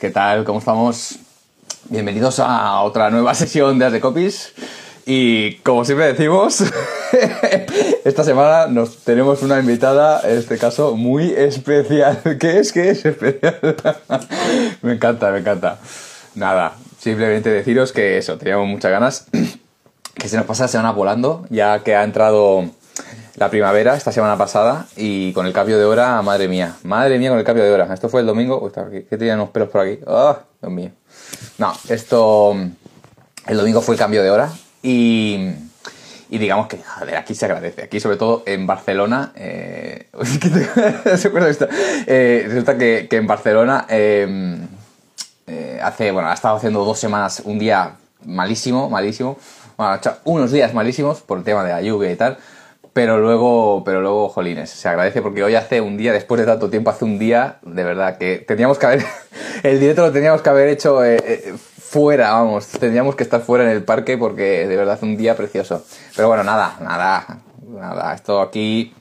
¿qué tal? ¿Cómo estamos? Bienvenidos a otra nueva sesión de As de Copies. Y como siempre decimos, esta semana nos tenemos una invitada, en este caso, muy especial. ¿Qué es? ¿Qué es especial? me encanta, me encanta. Nada, simplemente deciros que eso, teníamos muchas ganas. Que se nos pasa la semana volando, ya que ha entrado la primavera esta semana pasada y con el cambio de hora, madre mía, madre mía con el cambio de hora. Esto fue el domingo, Uy, ¿qué tenían unos pelos por aquí? ¡Oh, Dios mío! No, esto, el domingo fue el cambio de hora y, y digamos que, joder, aquí se agradece. Aquí, sobre todo en Barcelona, eh, eh, resulta que, que, en Barcelona eh, eh, hace, bueno, ha estado haciendo dos semanas un día malísimo, malísimo. Bueno, unos días malísimos por el tema de la lluvia y tal pero luego, pero luego, jolines, se agradece porque hoy hace un día, después de tanto tiempo, hace un día, de verdad, que teníamos que haber, el directo lo teníamos que haber hecho eh, eh, fuera, vamos, teníamos que estar fuera en el parque porque de verdad hace un día precioso. Pero bueno, nada, nada, nada, esto aquí,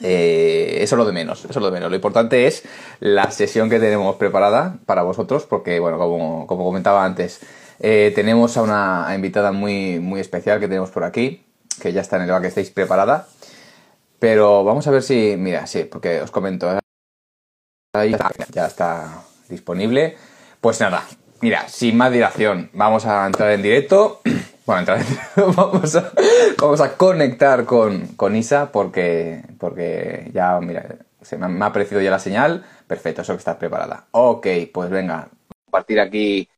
eh, eso es lo de menos, eso es lo de menos. Lo importante es la sesión que tenemos preparada para vosotros porque, bueno, como, como comentaba antes, tenemos a una invitada muy, muy especial que tenemos por aquí que ya está en el que estéis preparada. Pero vamos a ver si, mira, sí, porque os comento, ahí ya está disponible. Pues nada, mira, sin más dilación, vamos a entrar en directo. Bueno, entrar en vamos a, vamos a conectar con, con Isa porque, porque ya, mira, se me, ha aparecido ya la señal. Perfecto, eso que está preparada. Ok, pues venga, compartir aquí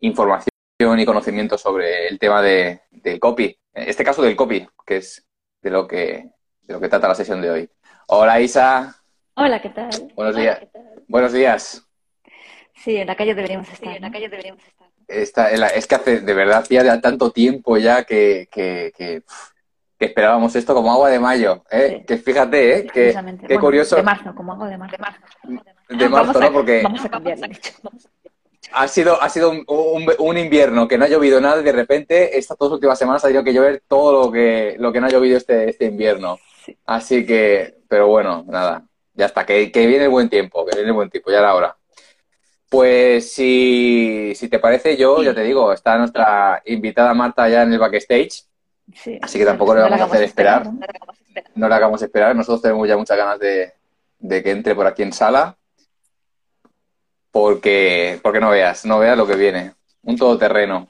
información y conocimiento sobre el tema de, del copy. En este caso del copy, que es de lo que, de lo que trata la sesión de hoy. Hola Isa. Hola, ¿qué tal? Buenos días. Buenos días. Sí, en la calle deberíamos estar. en la calle deberíamos estar. es que hace, de verdad, hacía tanto tiempo ya que, que, que, esperábamos esto como agua de mayo. ¿eh? Que fíjate, ¿eh? que, curioso. De marzo, como agua de marzo. De marzo, ¿no? Porque. Vamos a cambiar, ha sido, ha sido un, un, invierno que no ha llovido nada y de repente estas dos últimas semanas ha tenido que llover todo lo que, lo que no ha llovido este, este invierno. Así que, pero bueno, nada, ya está, que, que, viene el buen tiempo, que viene el buen tiempo, ya era hora. Pues si, si te parece, yo ya te digo, está nuestra invitada Marta ya en el backstage. así que tampoco le vamos a hacer esperar. No le hagamos esperar. Nosotros tenemos ya muchas ganas de, de que entre por aquí en sala porque, porque no veas, no veas lo que viene. Un todoterreno.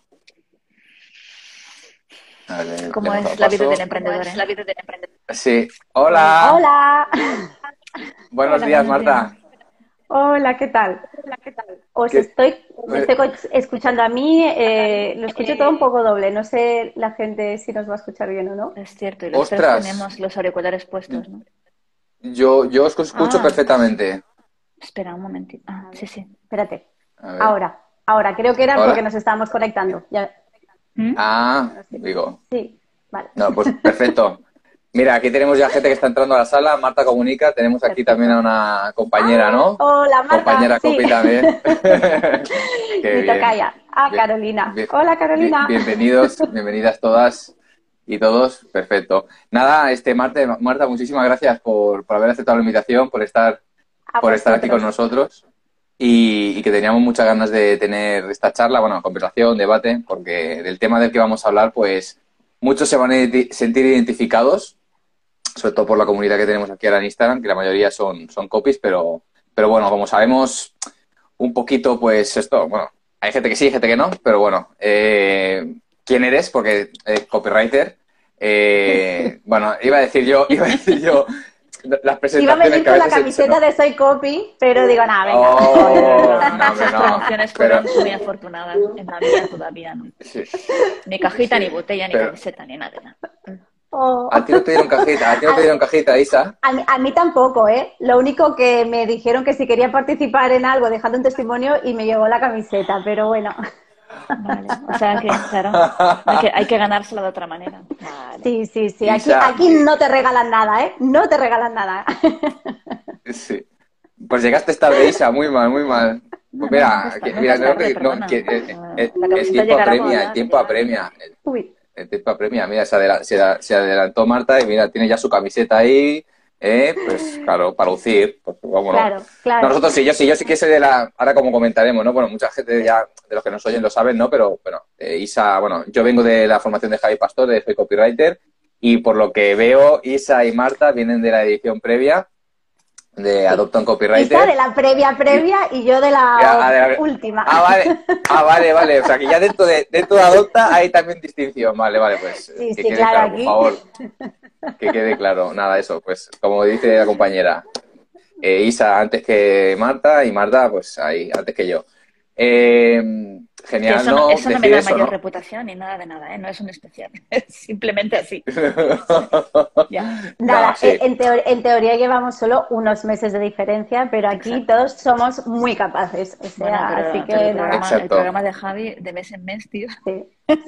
Como es la vida del emprendedor. ¿eh? La vida del emprendedor. Sí. Hola. Hola. Buenos días, Marta. Hola, ¿qué tal? Hola, ¿qué tal? Os estoy, estoy escuchando a mí, eh, lo escucho todo un poco doble. No sé la gente si nos va a escuchar bien o no. Es cierto, y los tres tenemos los auriculares puestos, ¿no? Yo, yo os escucho ah. perfectamente. Espera un momentito. Ah, sí, sí. Espérate. Ahora, ahora, creo que era porque nos estábamos conectando. ¿Mm? Ah, digo. Sí, vale. No, pues perfecto. Mira, aquí tenemos ya gente que está entrando a la sala. Marta comunica. Tenemos aquí también a una compañera, ¿no? Ah, hola, Marta. Compañera sí. también. Mi tocaya. Ah, Carolina. hola, Carolina. bienvenidos, bienvenidas todas y todos. Perfecto. Nada, este Marta, Marta muchísimas gracias por, por haber aceptado la invitación, por estar por estar aquí con nosotros y, que teníamos muchas ganas de tener esta charla, bueno, conversación, debate, porque del tema del que vamos a hablar, pues muchos se van a sentir identificados, sobre todo por la comunidad que tenemos aquí ahora en Instagram, que la mayoría son, son copies, pero, pero bueno, como sabemos un poquito, pues esto, bueno, hay gente que sí, hay gente que no, pero bueno, eh, ¿quién eres? Porque eh, copywriter. Eh, bueno, iba a decir yo, iba a decir yo las presentaciones. Iba a venir con la camiseta de Soy Copy, pero digo, nada, venga. Oh, no, Esas promociones fueron muy afortunadas. En la vida todavía no. Ni cajita, ni botella, ni camiseta, ni nada. Oh. ¿A ti no te dieron cajita? ¿A ti no te dieron cajita, Isa? A mí, a mí, tampoco, ¿eh? Lo único que me dijeron que si quería participar en algo, dejando un testimonio y me llegó la camiseta, pero bueno. Vale. O sea que, claro, hay que, hay que ganárselo de otra manera. Sí, sí, sí. Aquí, aquí no te regalan nada, ¿eh? No te regalan nada. Sí. Pues llegaste tarde, Isa, muy mal, muy mal. Pues mira, mira, que, no, que, eh, eh, el, tiempo apremia, el tiempo apremia. El, tiempo apremia, mira, se, se, adelantó Marta y mira, tiene ya su camiseta ahí, eh, pues claro, para lucir, porque vamos, claro, claro. nosotros sí, yo sí, yo sí que soy de la, ahora como comentaremos, ¿no? Bueno, mucha gente ya de los que nos oyen lo saben, ¿no? Pero bueno, eh, Isa, bueno, yo vengo de la formación de Javi Pastor, de soy copywriter, y por lo que veo, Isa y Marta vienen de la edición previa de Adopta un Copywriter. De la previa previa y yo de la, última. Ah, vale, ah, vale, vale. O sea, que ya dentro de, dentro de Adopta hay también distinción. Vale, vale, pues. Sí, que sí, quede claro, por favor. Que quede claro. Nada, eso, pues, como dice la compañera, eh, Isa antes que Marta y Marta, pues ahí, antes que yo. Eh, Genial, eso no, eso no me da mayor reputación ni nada de nada, ¿eh? no es un especial, es simplemente así. Nada, en, teoría llevamos solo unos meses de diferencia, pero aquí todos somos muy capaces. O sea, así que el programa, el programa, de Javi de mes en mes, tío.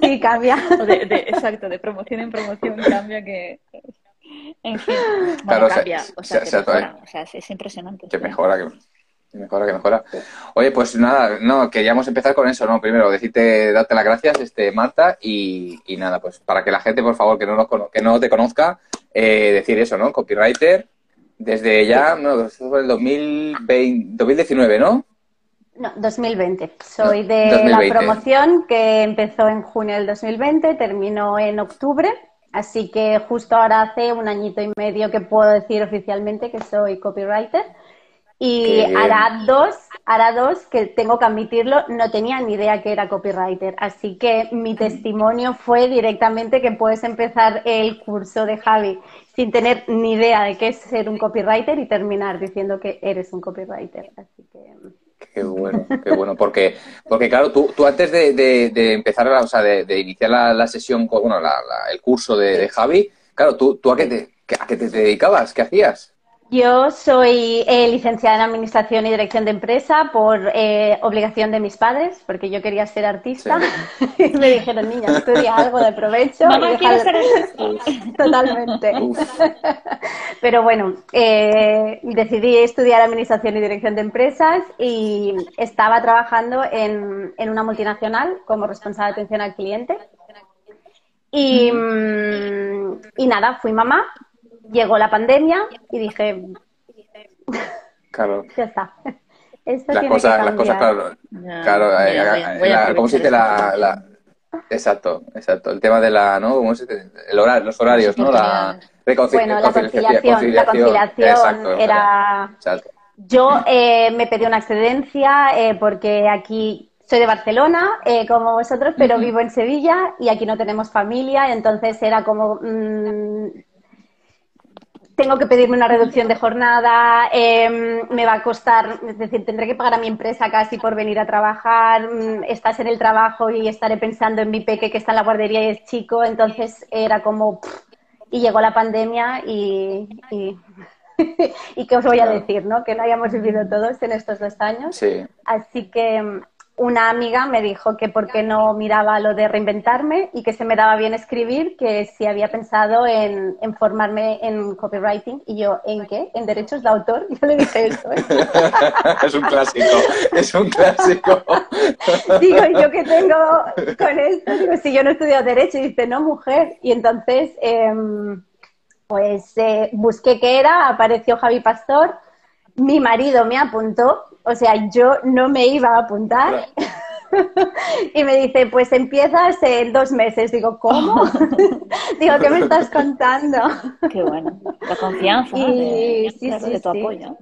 Sí, cambia. exacto, de promoción en promoción cambia que. En fin, bueno, cambia, o sea, que mejora, o sea, es impresionante. Que mejora, que mejora, que mejora. Oye, pues nada, no, queríamos empezar con eso, ¿no? Primero, decirte, darte las gracias, este, Marta, y, nada, pues para que la gente, por favor, que no, que no te conozca, eh, decir eso, ¿no? Copywriter, desde ya, no, fue el 2020, 2019, ¿no? No, 2020. Soy de la promoción que empezó en junio del 2020, terminó en octubre, así que justo ahora hace un añito y medio que puedo decir oficialmente que soy copywriter. Y hará dos, hará dos que tengo que admitirlo, no tenía ni idea que era copywriter. Así que mi testimonio fue directamente que puedes empezar el curso de Javi sin tener ni idea de qué es ser un copywriter y terminar diciendo que eres un copywriter. Así que... Qué bueno, qué bueno, porque, porque claro, tú, tú antes de, empezar, o sea, de, iniciar la, sesión, bueno, el curso de, Javi, claro, tú, tú a, qué te, a qué te dedicabas, qué hacías. Yo soy eh, licenciada en Administración y Dirección de Empresa por eh, obligación de mis padres, porque yo quería ser artista. y me dijeron, niña, estudia algo de provecho. Mamá, quiero ser Totalmente. Pero bueno, eh, decidí estudiar Administración y Dirección de Empresas y estaba trabajando en, en una multinacional como responsable de atención al cliente. Y, mm, y nada, fui mamá llegó la pandemia y dije, claro. ya está. las, cosas, las cosas, claro, claro ¿cómo se dice la, Exacto, exacto. El tema de la, ¿no? ¿Cómo se dice? El horario, los horarios, ¿no? La bueno, la conciliación, la conciliación era... Yo eh, me pedí una excedencia eh, porque aquí soy de Barcelona, eh, como vosotros, pero vivo en Sevilla y aquí no tenemos familia, entonces era como... Mm, tengo que pedirme una reducción de jornada, em, me va a costar, es decir, tendré que pagar a mi empresa casi por venir a trabajar, mm, estás en el trabajo y estaré pensando en mi peque que está en la guardería y es chico, entonces era como... y llegó la pandemia y, y, y qué os voy a decir, ¿no? Que no hayamos vivido todos en estos dos años. Sí. Así que una amiga me dijo que por qué no miraba lo de reinventarme y que se me daba bien escribir, que si había pensado en, formarme en copywriting. Y yo, ¿en qué? ¿En derechos de autor? Yo le dije eso. ¿eh? es un clásico, es un clásico. digo, ¿yo qué tengo con esto? Digo, si yo no he estudiado derecho, y dice, no, mujer. Y entonces, em, pues eh, busqué qué era, apareció Javi Pastor, mi marido me apuntó o sea, yo no me iba a apuntar. y me dice, pues empiezas en dos meses. Digo, ¿cómo? Digo, ¿qué me estás contando? Qué bueno. La confianza y, sí, sí, de tu apoyo.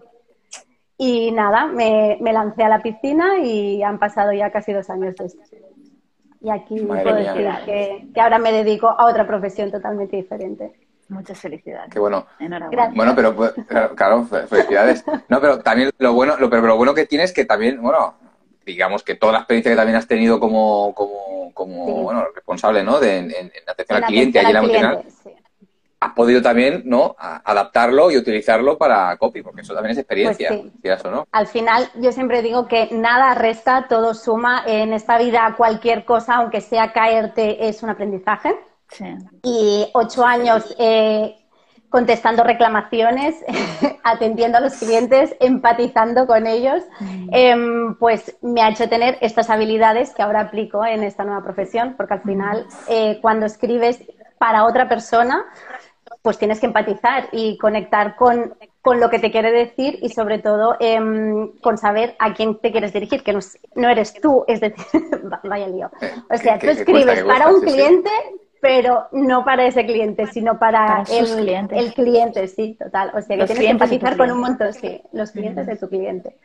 Y nada, me, lancé a la piscina y han pasado ya casi dos años de esto. Y aquí puedo decir que, que ahora me dedico a otra profesión totalmente diferente. Muchas felicidades. Qué bueno. Enhorabuena. Bueno, pero pues, claro, felicidades. No, pero también lo bueno, lo, pero lo bueno que tienes es que también, bueno, digamos que toda la experiencia que también has tenido como, como, como bueno, responsable, ¿no? De, en, atención al cliente, allí en la has podido también, ¿no? adaptarlo y utilizarlo para copy, porque eso también es experiencia, pues ¿no? Al final, yo siempre digo que nada resta, todo suma. En esta vida, cualquier cosa, aunque sea caerte, es un aprendizaje. Y ocho años eh, contestando reclamaciones, atendiendo a los clientes, empatizando con ellos, mm. em, pues me ha hecho tener estas habilidades que ahora aplico en esta nueva profesión, porque al final, mm. eh, cuando escribes para otra persona, pues tienes que empatizar y conectar con, lo que te quiere decir y sobre todo em, con saber a quién te quieres dirigir, que no, eres tú, es decir, vaya lío. O sea, tú escribes para un cliente, pero no para ese cliente, sino para, el, el, cliente, sí, total. O sea, que tienes que empatizar con un montón, sí, los clientes de tu cliente.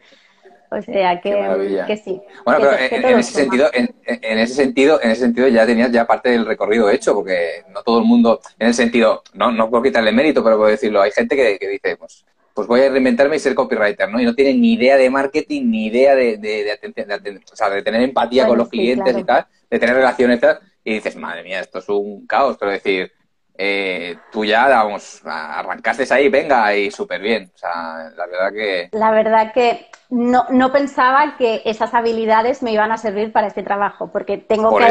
O sea que, que sí. Bueno, pero en, ese sentido, en, ese sentido, en ese sentido ya tenías ya parte del recorrido hecho, porque no todo el mundo, en el sentido, no, no puedo quitarle mérito, pero puedo decirlo, hay gente que, dice, pues, pues voy a reinventarme y ser copywriter, ¿no? Y no tiene ni idea de marketing, ni idea de, de, de, o sea, de tener empatía con los clientes y tal, de tener relaciones y tal, y dices, madre mía, esto es un caos, pero decir, eh, tú ya, vamos, arrancaste ahí, venga, y súper bien. O sea, la verdad que... La verdad que no, no, pensaba que esas habilidades me iban a servir para este trabajo, porque tengo, que,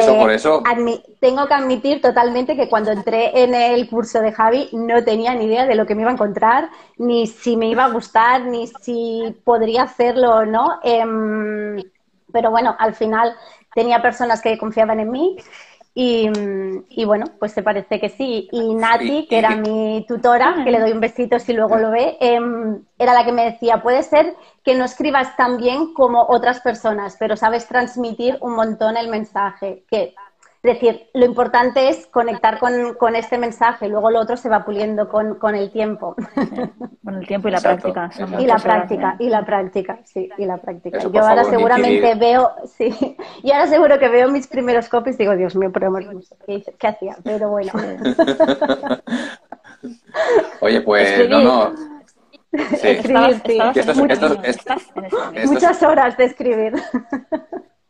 tengo que admitir totalmente que cuando entré en el curso de Javi no tenía ni idea de lo que me iba a encontrar, ni si me iba a gustar, ni si podría hacerlo o no. Em, pero bueno, al final tenía personas que confiaban en mí y, bueno, pues te parece que sí. Y Nati, que era mi tutora, que le doy un besito si luego lo ve, em, era la que me decía, puede ser que no escribas tan bien como otras personas, pero sabes transmitir un montón el mensaje, que es decir, lo importante es conectar con, este mensaje, luego lo otro se va puliendo con, el tiempo. Con el tiempo y la práctica. Y la práctica, y la práctica, sí, y la práctica. yo ahora seguramente veo, sí, y ahora seguro que veo mis primeros copies y digo, Dios mío, pero ¿qué, ¿qué hacía? Pero bueno. Oye, pues no, no. Sí. Escribir, Muchas horas de escribir.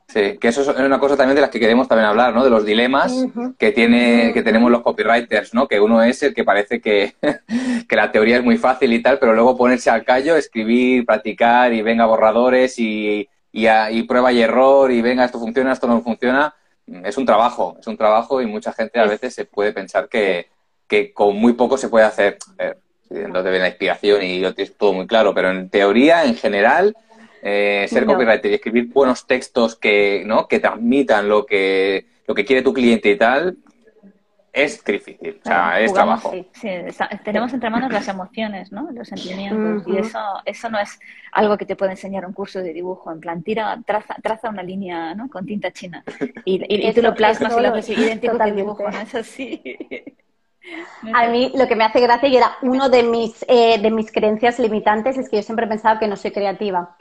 Sí, que eso es una cosa también de las que queremos también hablar, ¿no? De los dilemas que tiene, que tenemos los copywriters, ¿no? Que uno es el que parece que, que, la teoría es muy fácil y tal, pero luego ponerse al callo, escribir, practicar y venga borradores y, y, prueba y error y venga, esto funciona, esto no funciona, es un trabajo, es un trabajo y mucha gente a veces se puede pensar que, que con muy poco se puede hacer. Entonces la inspiración y yo todo muy claro, pero en teoría, en general, eh, ser copywriter y escribir buenos textos que, ¿no? que transmitan lo que, lo que quiere tu cliente y tal, es difícil, o sea, es trabajo. Sí, tenemos entre manos las emociones, ¿no? Los sentimientos. Y eso, eso no es algo que te puede enseñar un curso de dibujo. En plan, tira, traza, traza una línea, ¿no? Con tinta china. Y, y, tú lo plasmas y lo haces idéntico al dibujo, ¿no? Es así. A mí lo que me hace gracia y era uno de mis, eh, de mis creencias limitantes es que yo siempre he pensado que no soy creativa.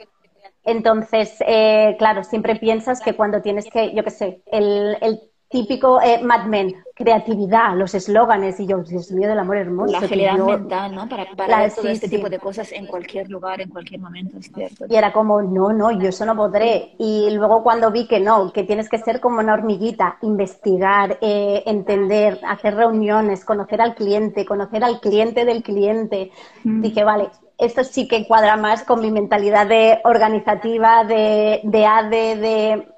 Entonces, eh, claro, siempre piensas que cuando tienes que, yo qué sé, el, el típico eh, Mad Men, creatividad, los eslóganes, y yo, Dios mío, del amor hermoso. La agilidad mental, ¿no? Para, para todo este tipo de cosas en cualquier lugar, en cualquier momento, es cierto. Y era como, no, no, yo eso no podré. Y luego cuando vi que no, que tienes que ser como una hormiguita, investigar, eh, entender, hacer reuniones, conocer al cliente, conocer al cliente del cliente, mm. dije, vale, esto sí que cuadra más con mi mentalidad de organizativa, de, de ADE, de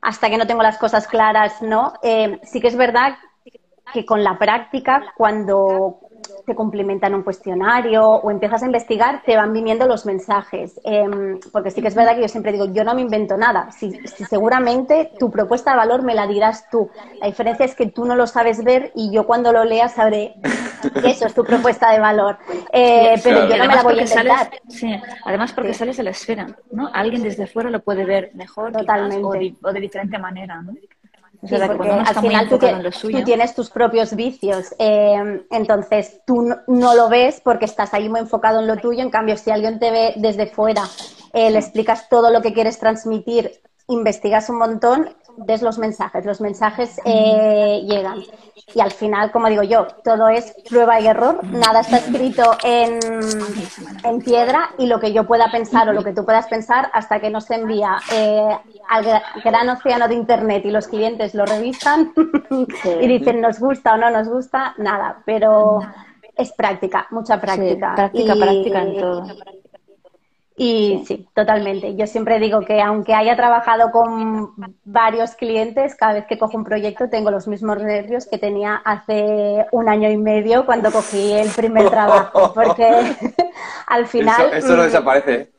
hasta que no tengo las cosas claras, ¿no? Eh, sí que es verdad que con la práctica, cuando te complementan un cuestionario o empiezas a investigar, te van viniendo los mensajes. Em, porque sí que es verdad que yo siempre digo, yo no me invento nada. Si, seguramente tu propuesta de valor me la dirás tú. La diferencia es que tú no lo sabes ver y yo cuando lo lea sabré que eso es tu propuesta de valor. Eh, pero yo no me la voy a inventar. sí, además porque sales de la esfera, ¿no? Alguien desde fuera lo puede ver mejor Totalmente. o, de, o de diferente manera, ¿no? Porque al final tú, tienes tus propios vicios, eh, entonces tú no, lo ves porque estás ahí muy enfocado en lo tuyo, en cambio si alguien te ve desde fuera, eh, le explicas todo lo que quieres transmitir, investigas un montón, ves los mensajes, los mensajes eh, llegan. Y al final, como digo yo, todo es prueba y error, nada está escrito en, en piedra y lo que yo pueda pensar o lo que tú puedas pensar hasta que no se envía eh, al gran océano de Internet y los clientes lo revisan y dicen nos gusta o no nos gusta, nada, pero es práctica, mucha práctica. práctica, práctica en todo. Y sí, totalmente. Yo siempre digo que aunque haya trabajado con varios clientes, cada vez que cojo un proyecto tengo los mismos nervios que tenía hace un año y medio cuando cogí el primer trabajo, porque al final... Eso, no desaparece.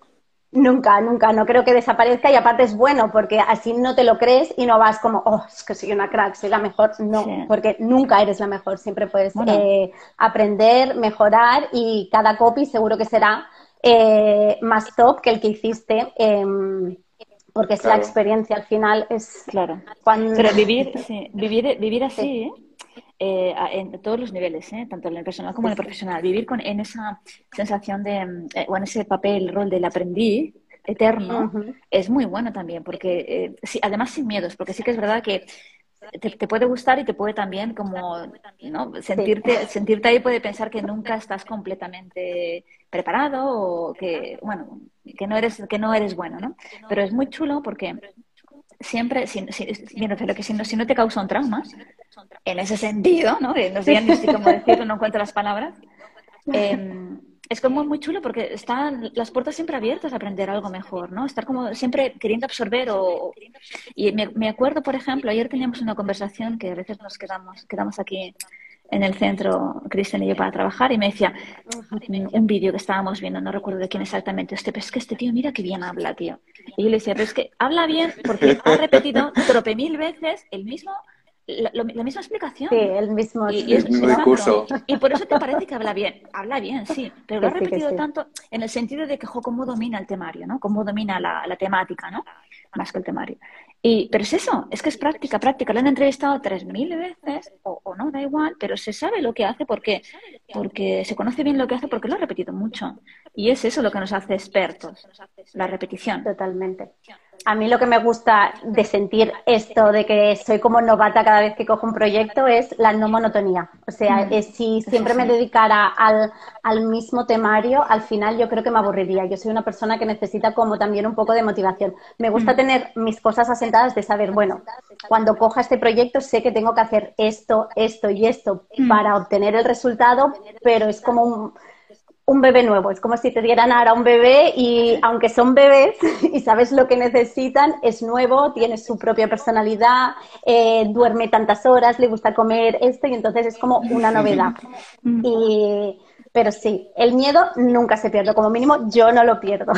Nunca, nunca, no creo que desaparezca y aparte es bueno porque así no te lo crees y no vas como, oh, es que soy una crack, soy la mejor. No, porque nunca eres la mejor, siempre puedes eh, aprender, mejorar y cada copy seguro que será eh, más top que el que hiciste. Em, porque es la experiencia al final es claro pero vivir vivir vivir así ¿eh? Eh, en todos los niveles, ¿eh? tanto en el personal como en el profesional. Vivir con, en esa sensación de, eh, o en ese papel, rol del aprendiz eterno, es muy bueno también, porque sí, además sin miedos, porque sí que es verdad que te, puede gustar y te puede también como ¿no? sentirte, sentirte ahí puede pensar que nunca estás completamente preparado o que bueno que no eres que no eres bueno no pero es muy chulo porque siempre si, si, que si no, si no te causa un trauma en ese sentido, ¿no? no sé ni cómo decirlo, no encuentro las palabras. Em, es como muy chulo porque están las puertas siempre abiertas a aprender algo mejor, ¿no? Estar como siempre queriendo absorber o... Y me, acuerdo, por ejemplo, ayer teníamos una conversación que a veces nos quedamos, quedamos aquí en el centro, Cristian y yo, para trabajar, y me decía un vídeo que estábamos viendo, no recuerdo de quién exactamente, este, pero es que este tío, mira qué bien habla, tío. Y yo le decía, pero es que habla bien porque ha repetido trope mil veces el mismo la, misma explicación. Sí, el mismo, y, discurso. Y por eso te parece que habla bien. Habla bien, sí, pero lo ha repetido tanto en el sentido de que cómo domina el temario, ¿no? Cómo domina la, la temática, ¿no? Más que el temario. Y, pero es eso, es que es práctica, práctica. Lo han entrevistado tres mil veces, o, o, no, da igual, pero se sabe lo que hace porque, porque se conoce bien lo que hace porque lo ha repetido mucho. Y es eso lo que nos hace expertos, la repetición. Totalmente. A mí lo que me gusta de sentir esto de que soy como novata cada vez que cojo un proyecto es la no monotonía. O sea, mm. si siempre me dedicara al, al, mismo temario, al final yo creo que me aburriría. Yo soy una persona que necesita como también un poco de motivación. Me gusta mm. tener mis cosas asentadas de saber, bueno, cuando coja este proyecto sé que tengo que hacer esto, esto y esto mm. para obtener el resultado, pero es como un un bebé nuevo. Es como si te dieran ahora un bebé y aunque son bebés y sabes lo que necesitan, es nuevo, tiene su propia personalidad, eh, duerme tantas horas, le gusta comer esto y entonces es como una novedad. Y, pero sí, el miedo nunca se pierde, como mínimo yo no lo pierdo.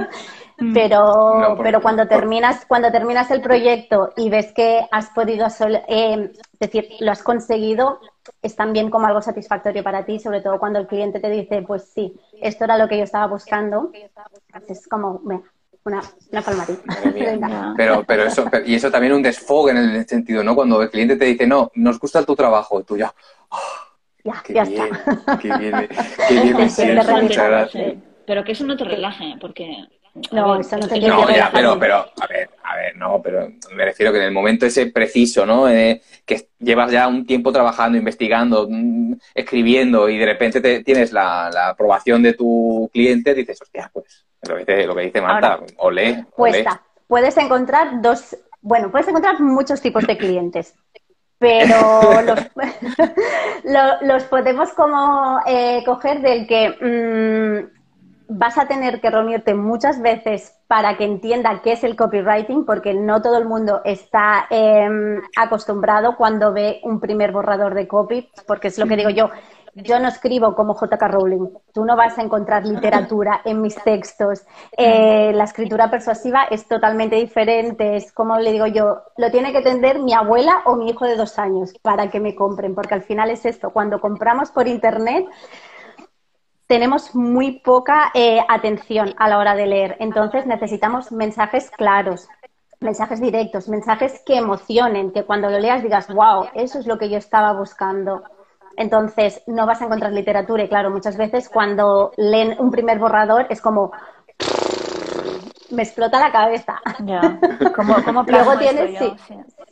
pero, pero cuando terminas, cuando terminas el proyecto y ves que has podido, eh, decir, lo has conseguido, es también como algo satisfactorio para ti, sobre todo cuando el cliente te dice, pues sí, esto era lo que yo estaba buscando. Es como, una, una palmadita. pero, pero eso, y eso también un desfogue en el sentido, ¿no? Cuando el cliente te dice, no, nos gusta tu trabajo, tú ya, oh, ya, qué ya bien, está. Qué bien, qué bien me siento, muchas gracias. Pero que eso no te relaje, porque no, eso no te No, ya, pero, pero, a ver, a ver, no, pero me refiero que en el momento ese preciso, ¿no? Eh, que llevas ya un tiempo trabajando, investigando, mm, escribiendo y de repente te, tienes la, aprobación de tu cliente, dices, hostia, pues, lo que, lo que dice Marta, olé, Cuesta. Puedes encontrar dos, bueno, puedes encontrar muchos tipos de clientes pero los, los, podemos como eh, coger del que mm, vas a tener que reunirte muchas veces para que entienda qué es el copywriting, porque no todo el mundo está em, acostumbrado cuando ve un primer borrador de copy, porque es lo que digo yo. Yo no escribo como JK Rowling. Tú no vas a encontrar literatura en mis textos. Eh, la escritura persuasiva es totalmente diferente. Es como le digo yo, lo tiene que entender mi abuela o mi hijo de dos años para que me compren, porque al final es esto. Cuando compramos por internet, tenemos muy poca eh, atención a la hora de leer. Entonces necesitamos mensajes claros, mensajes directos, mensajes que emocionen, que cuando lo leas digas, wow, eso es lo que yo estaba buscando. Entonces no vas a encontrar literatura y claro, muchas veces cuando leen un primer borrador es como me explota la cabeza. Ya. ¿Cómo, luego tienes, sí,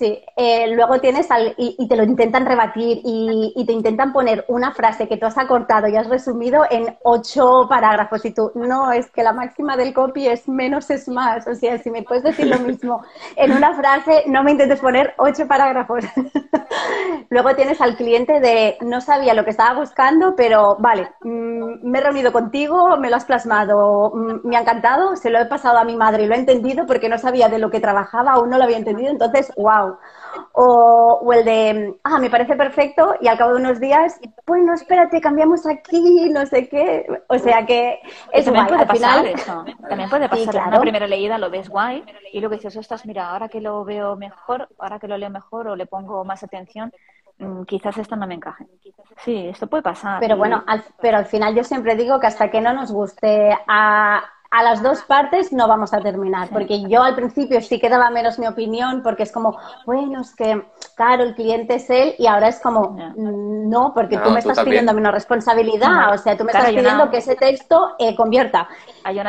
eh, luego tienes y, te lo intentan rebatir y, te intentan poner una frase que tú has acortado y has resumido en ocho parágrafos y tú, no, es que la máxima del copy es menos es más. O sea, si me puedes decir lo mismo en una frase, no me intentes poner ocho parágrafos. luego tienes al cliente de, no sabía lo que estaba buscando, pero vale, mm, me he reunido contigo, me lo has plasmado, mm, me ha encantado, se lo he pasado a mi madre y lo he entendido porque no sabía de lo que trabajaba, aún no lo había entendido, entonces, wow wow. O, el de, ah, me parece perfecto y al cabo de unos días, bueno, espérate, cambiamos aquí, no sé qué. O sea que es También puede pasar eso. También puede pasar. claro. Una primera leída lo ves guay y luego dices, ostras, mira, ahora que lo veo mejor, ahora que lo leo mejor o le pongo más atención, mm, quizás esto no me encaje. Sí, esto puede pasar. Pero bueno, pero al final yo siempre digo que hasta que no nos guste a, a las dos partes no vamos a terminar, porque yo al principio sí que daba menos mi opinión, porque es como, bueno, es que, claro, el cliente es él, y ahora es como, mm, no, porque tú me estás pidiendo menos responsabilidad, o sea, tú me estás pidiendo que ese texto eh, convierta.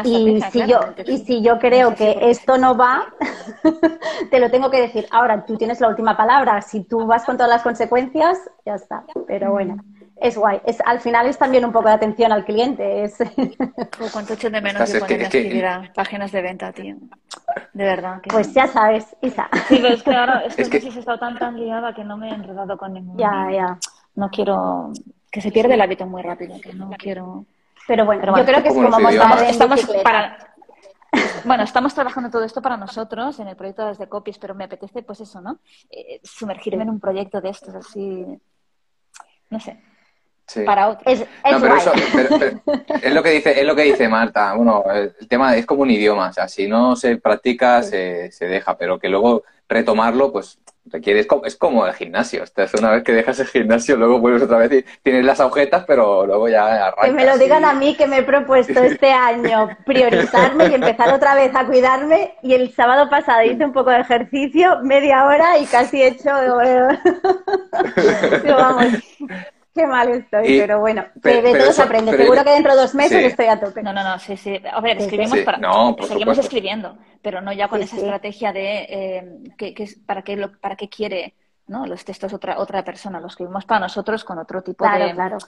y, si yo, y si yo creo que esto no va, te lo tengo que decir. Ahora, tú tienes la última palabra, si tú vas con todas las consecuencias, ya está, pero bueno es guay. Es, al final es también un poco de atención al cliente. Es... ¿Cuánto echo de menos de ponerme escribir a páginas de venta, tío? De verdad. Pues ya sabes, Isa. Sí, pero es que ahora es que, es que... he estado tan, tan liada que no me he enredado con ningún... Ya, ya. No quiero... Que se pierde el hábito muy rápido, que no quiero... Pero bueno, yo creo que es como montar estamos, para... Bueno, estamos trabajando todo esto para nosotros en el proyecto desde Copies, pero me apetece, pues eso, ¿no? Eh, sumergirme en un proyecto de estos así, no sé, para otros. Es, pero eso, es lo que dice, es lo que dice Marta. Bueno, el tema es como un idioma, o sea, si no se practica, se, se deja, pero que luego retomarlo, pues requiere, es como, es como el gimnasio. una vez que dejas el gimnasio, luego vuelves otra vez y tienes las agujetas, pero luego ya arrancas. Que me lo digan a mí, que me he propuesto este año priorizarme y empezar otra vez a cuidarme. Y el sábado pasado hice un poco de ejercicio, media hora y casi he hecho. vamos, Qué mal estoy, pero bueno, de todo se aprende. Seguro que dentro de dos meses estoy a tope. No, no, no, sí, sí. A ver, escribimos para... No, seguimos escribiendo, pero no ya con esa estrategia de eh, que, que, para, qué lo, para qué quiere ¿no? los textos otra, otra persona. Los escribimos para nosotros con otro tipo de... Claro,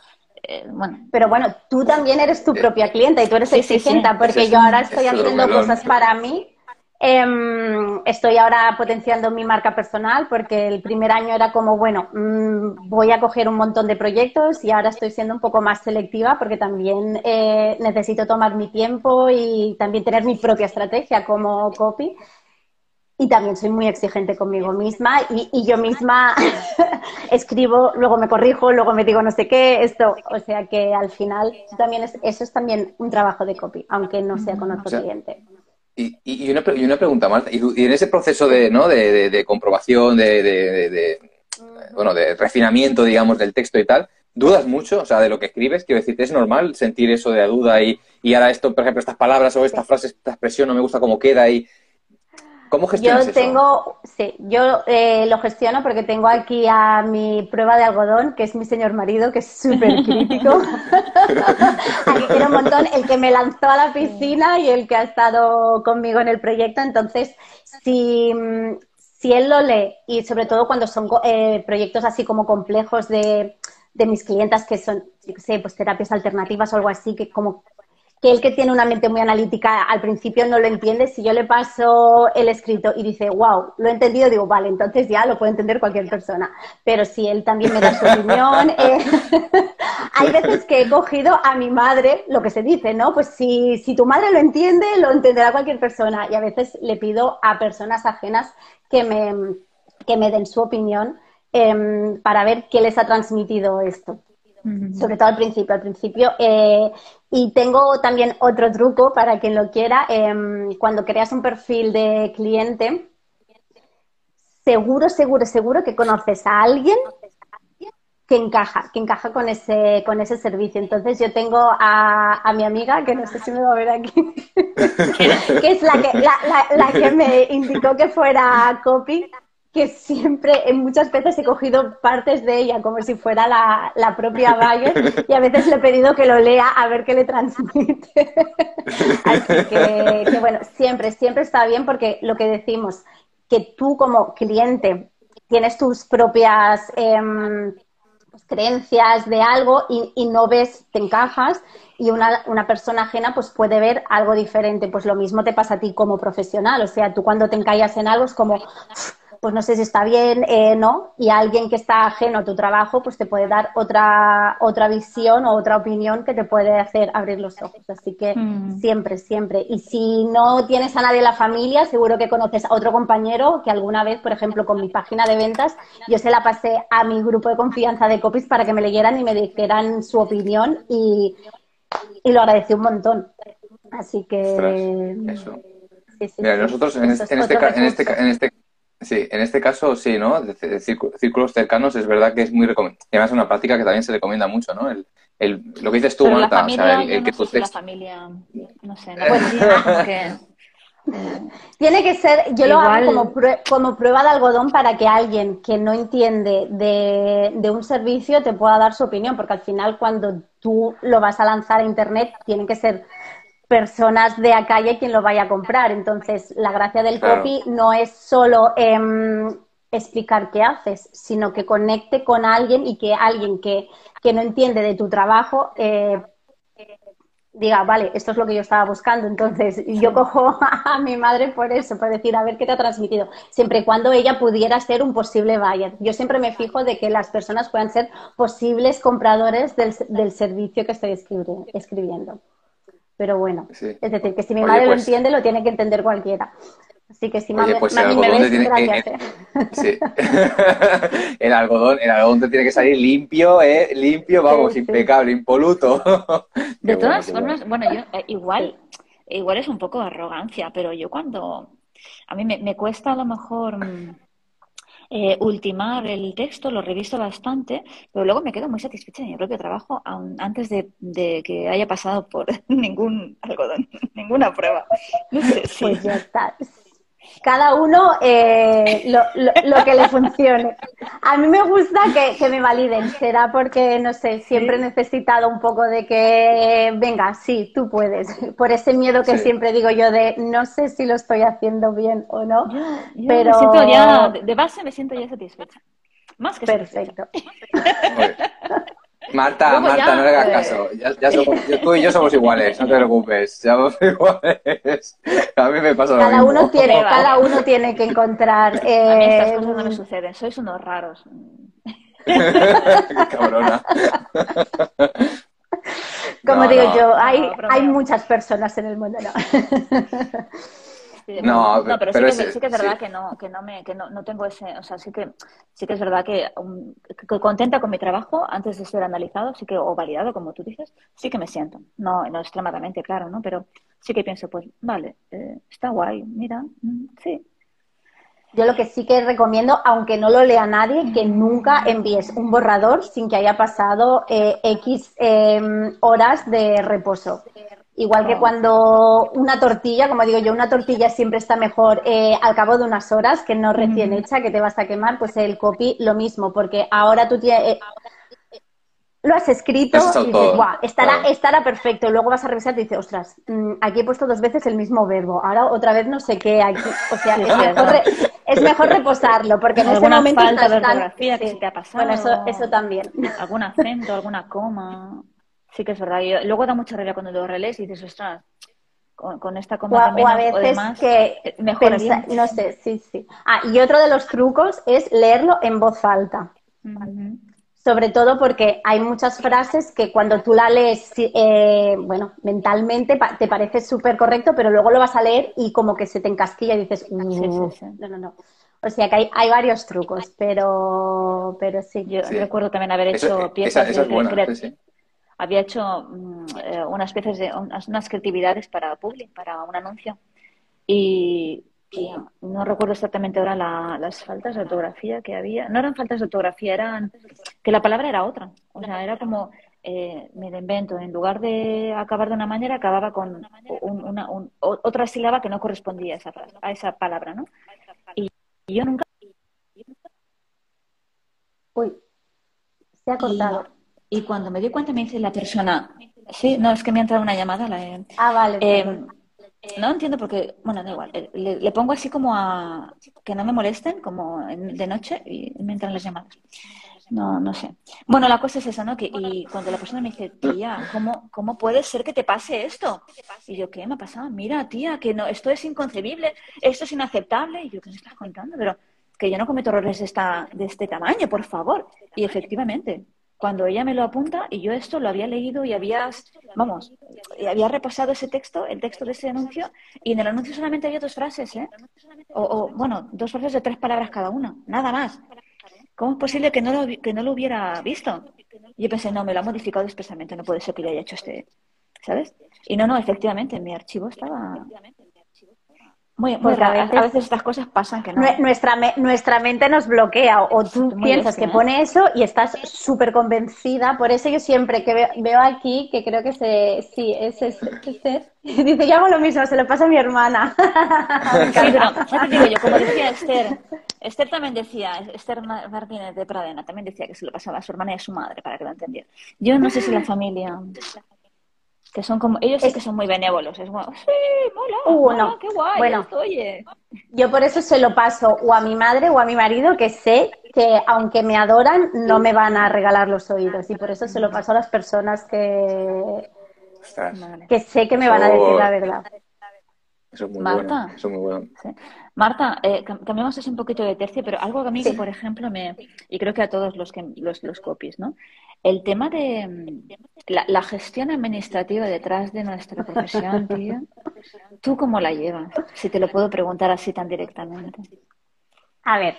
eh, bueno. Pero bueno, tú también eres tu propia clienta y tú eres exigente, porque yo ahora estoy haciendo cosas para mí Em, estoy ahora potenciando mi marca personal porque el primer año era como, bueno, mm, voy a coger un montón de proyectos y ahora estoy siendo un poco más selectiva porque también eh, necesito tomar mi tiempo y también tener mi propia estrategia como copy. Y también soy muy exigente conmigo misma y, yo misma escribo, luego me corrijo, luego me digo no sé qué, esto. O sea que al final también es, eso es también un trabajo de copy, aunque no sea con otro cliente. Y, y, una, y una pregunta, Marta, y, en ese proceso de, ¿no? de, de, comprobación, de, de, bueno, de refinamiento, digamos, del texto y tal, ¿dudas mucho? O sea, de lo que escribes, quiero decir, ¿es normal sentir eso de duda y, y ahora esto, por ejemplo, estas palabras o esta frase, esta expresión no me gusta cómo queda y ¿Cómo gestionas yo tengo, sí, yo eh, lo gestiono porque tengo aquí a mi prueba de algodón, que es mi señor marido, que es súper crítico. aquí quiero un montón, el que me lanzó a la piscina y el que ha estado conmigo en el proyecto. Entonces, si, si él lo lee, y sobre todo cuando son eh, proyectos así como complejos de, de mis clientas que son, yo sé, pues terapias alternativas o algo así, que como que el que tiene una mente muy analítica al principio no lo entiende. Si yo le paso el escrito y dice, wow, lo he entendido, digo, vale, entonces ya lo puede entender cualquier persona. Pero si él también me da su opinión, eh, hay veces que he cogido a mi madre, lo que se dice, ¿no? Pues si, si tu madre lo entiende, lo entenderá cualquier persona. Y a veces le pido a personas ajenas que me, que me den su opinión em, para ver qué les ha transmitido esto sobre todo al principio. Al principio eh, y tengo también otro truco para quien lo quiera. Em, cuando creas un perfil de cliente, seguro, seguro, seguro que conoces a alguien que encaja, que encaja con ese, con ese servicio. Entonces yo tengo a, a mi amiga, que no sé si me va a ver aquí, que es la que, la, la que me indicó que fuera copy que siempre, muchas veces he cogido partes de ella como si fuera la, la propia Bayer y a veces le he pedido que lo lea a ver qué le transmite. Así que, bueno, siempre, siempre está bien porque lo que decimos, que tú como cliente tienes tus propias em, pues, creencias de algo y, y, no ves, te encajas y una, una, persona ajena pues puede ver algo diferente. Pues lo mismo te pasa a ti como profesional. O sea, tú cuando te encallas en algo es como pues no sé si está bien, eh, no, y alguien que está ajeno a tu trabajo, pues te puede dar otra, otra visión o otra opinión que te puede hacer abrir los ojos. Así que mm. siempre, siempre. Y si no tienes a nadie en la familia, seguro que conoces a otro compañero que alguna vez, por ejemplo, con mi página de ventas, yo se la pasé a mi grupo de confianza de copies para que me leyeran y me dijeran su opinión y, y lo agradecí un montón. Así que... eso. Mira, nosotros en, este, en, este, en, este, en, este, sí, en este caso sí, ¿no? Círculos cercanos es verdad que es muy recomendable. Además es una práctica que también se recomienda mucho, ¿no? El, el, lo que dices tú, Marta, o sea, el, que no sé la familia, no sé, no que... Tiene que ser, yo lo hago como, como prueba de algodón para que alguien que no entiende de, de, un servicio te pueda dar su opinión, porque al final cuando tú lo vas a lanzar a Internet tienen que ser personas de a calle quien lo vaya a comprar. Entonces, la gracia del copy no es solo em, explicar qué haces, sino que conecte con alguien y que alguien que, que no entiende de tu trabajo eh, diga, vale, esto es lo que yo estaba buscando. Entonces, yo cojo a mi madre por eso, por decir, a ver qué te ha transmitido, siempre y cuando ella pudiera ser un posible buyer. Yo siempre me fijo de que las personas puedan ser posibles compradores del, del servicio que estoy escribiendo. Pero bueno, es decir, que si mi madre lo pues entiende, lo tiene que entender cualquiera. Así que si mami, pues me ves, gracias. ¿eh? Sí. el, algodón, el algodón te tiene que salir limpio, ¿eh? Limpio, vamos, impecable, impoluto. De todas formas, bueno, yo eh, igual, igual es un poco arrogancia, pero yo cuando... A mí me, me cuesta a lo mejor mm, eh, ultimar el texto, lo reviso bastante, pero luego me quedo muy satisfecha de mi propio trabajo antes de, que haya pasado por ningún algodón, ninguna prueba. Pues ya está cada uno eh, lo, lo, que le funcione. A mí me gusta que, me validen, será porque, no sé, siempre he necesitado un poco de que, venga, sí, tú puedes, por ese miedo que siempre digo yo de, no sé si lo estoy haciendo bien o no, pero... Me siento ya, de base me siento ya satisfecha. Más que Perfecto. Marta, Marta, no le hagas caso. Ya, somos, tú y yo somos iguales, no te preocupes. Somos iguales. A mí me pasa cada lo uno mismo. Tiene, cada uno tiene que encontrar. Eh... A mí estas cosas no me suceden. Sois unos raros. Qué cabrona. Como digo yo, hay, hay muchas personas en el mundo. No. no, pero, sí, que, sí, que, es verdad que no, que no me, que no, no, tengo ese, o sea, sí que, sí que es verdad que, um, contenta con mi trabajo antes de ser analizado, sí que, o validado, como tú dices, sí que me siento. No, no extremadamente claro, ¿no? Pero sí que pienso, pues, vale, eh, está guay, mira, mm, sí. Yo lo que sí que recomiendo, aunque no lo lea nadie, que nunca envíes un borrador sin que haya pasado eh, X eh, horas de reposo. Igual que ah. cuando una tortilla, como digo yo, una tortilla siempre está mejor eh, al cabo de unas horas que no recién hecha, que te vas a quemar, pues el copy lo mismo, porque ahora tú tienes, eh, lo has escrito y dices, Buah, estará, estará perfecto. Luego vas a revisar y dices, ostras, mm, aquí he puesto dos veces el mismo verbo, ahora otra vez no sé qué. Aquí. O sea, es mejor, es mejor reposarlo, porque en ese momento falta de ortografía que te ha pasado. Bueno, eso, eso también. Algún acento, alguna coma. Sí que es verdad. Y luego da mucha rabia cuando lo relees y dices, ostras, con, esta coma o, a veces que eh, mejor no sé, sí, sí. Ah, y otro de los trucos es leerlo en voz alta. Sobre todo porque hay muchas frases que cuando tú la lees, eh, bueno, mentalmente te parece súper correcto, pero luego lo vas a leer y como que se te encasquilla y dices, no, no, no. O sea que hay, hay varios trucos, pero, pero sí. Yo recuerdo también haber hecho piezas de, había hecho mm, eh, unas especies de unas, creatividades para Public, para un anuncio. Y, no recuerdo exactamente ahora las faltas de ortografía que había. No eran faltas de ortografía, eran que la palabra era otra. O sea, era como, eh, me lo invento, en lugar de acabar de una manera, acababa con una, otra sílaba que no correspondía a esa, a esa palabra, ¿no? Y, yo nunca... Uy, se ha cortado. Y cuando me di cuenta me dice la persona, sí, no, es que me ha entrado una llamada. La, ah, vale. Eh, no entiendo porque, bueno, da igual, eh, le, pongo así como a que no me molesten, como de noche, y me entran las llamadas. No, no sé. Bueno, la cosa es esa, ¿no? Que, y cuando la persona me dice, tía, ¿cómo, ¿cómo puede ser que te pase esto? Y yo, ¿qué me ha pasado? Mira, tía, que no, esto es inconcebible, esto es inaceptable. Y yo, ¿qué me estás contando? Pero que yo no cometo errores de, esta, de este tamaño, por favor. Y efectivamente, cuando ella me lo apunta y yo esto lo había leído y habías, vamos, y había repasado ese texto, el texto de ese anuncio, y en el anuncio solamente había dos frases, ¿eh? O, bueno, dos frases de tres palabras cada una, nada más. ¿Cómo es posible que no lo, que no lo hubiera visto? Y yo pensé, no, me lo ha modificado expresamente, no puede ser que yo haya hecho este, ¿sabes? Y no, no, efectivamente, mi archivo estaba muy, Porque a, veces, estas cosas pasan que no. Nuestra, nuestra mente nos bloquea o tú piensas que ¿eh? pone eso y estás súper convencida. Por eso yo siempre que veo, aquí, que creo que se, sí, es, es, dice, yo hago lo mismo, se lo pasa a mi hermana. sí, pero te digo yo, como decía Esther, Esther también decía, Esther Martínez de Pradena también decía que se lo pasaba a su hermana y a su madre para que lo entendiera. Yo no sé si la familia que son como, ellos sí que son muy benévolos, es como, sí, mola, uh, qué guay, bueno, oye. Yo por eso se lo paso o a mi madre o a mi marido, que sé que aunque me adoran, no me van a regalar los oídos, y por eso se lo paso a las personas que, que sé que me van a decir la verdad. Eso es muy Marta, bueno. Eso muy bueno. Marta, eh, cambiamos así un poquito de tercio, pero algo que a mí, que, por ejemplo, me, y creo que a todos los que los, los copies, ¿no? El tema de mm, la, gestión administrativa detrás de nuestra profesión, tío, ¿tú cómo la llevas? Si te lo puedo preguntar así tan directamente. A ver,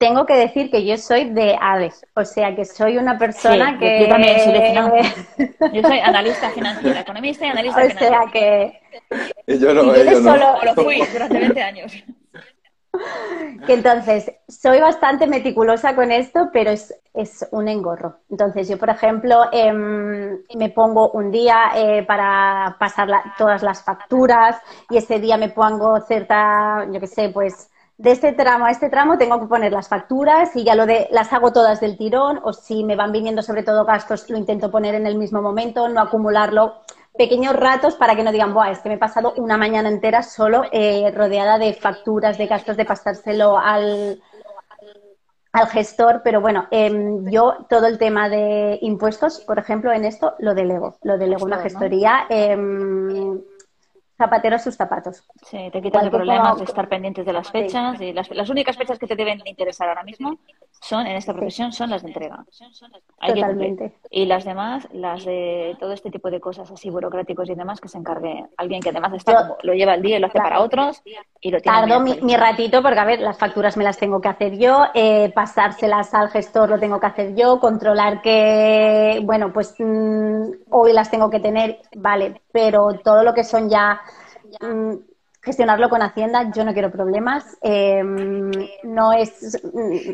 tengo que decir que yo soy de ADES, o sea que soy una persona que... Yo también soy de Yo soy analista financiera, economista y analista financiera. O sea que... yo no, yo solo... lo fui durante 20 años. que entonces soy bastante meticulosa con esto, pero es, un engorro. Entonces yo, por ejemplo, em, me pongo un día eh, para pasar todas las facturas y ese día me pongo cierta, yo qué sé, pues de este tramo a este tramo tengo que poner las facturas y ya lo de las hago todas del tirón o si me van viniendo sobre todo gastos lo intento poner en el mismo momento, no acumularlo pequeños ratos para que no digan, Buah, es que me he pasado una mañana entera solo eh, rodeada de facturas, de gastos, de pasárselo al, al gestor, pero bueno, em, yo todo el tema de impuestos, por ejemplo, en esto lo delego, lo delego una gestoría. Em, zapatero a sus zapatos. Sí, te quitas el problema de estar pendientes de las fechas y las, las, únicas fechas que te deben interesar ahora mismo son en esta profesión son las de entrega. Totalmente. y las demás, las de todo este tipo de cosas así burocráticos y demás que se encargue alguien que además está lo lleva al día y lo hace para otros y lo tiene. Tardo mi, ratito porque a ver, las facturas me las tengo que hacer yo, eh, pasárselas al gestor lo tengo que hacer yo, controlar que bueno, pues mm, hoy las tengo que tener, vale, pero todo lo que son ya mm, gestionarlo con Hacienda, yo no quiero problemas. Em, no es,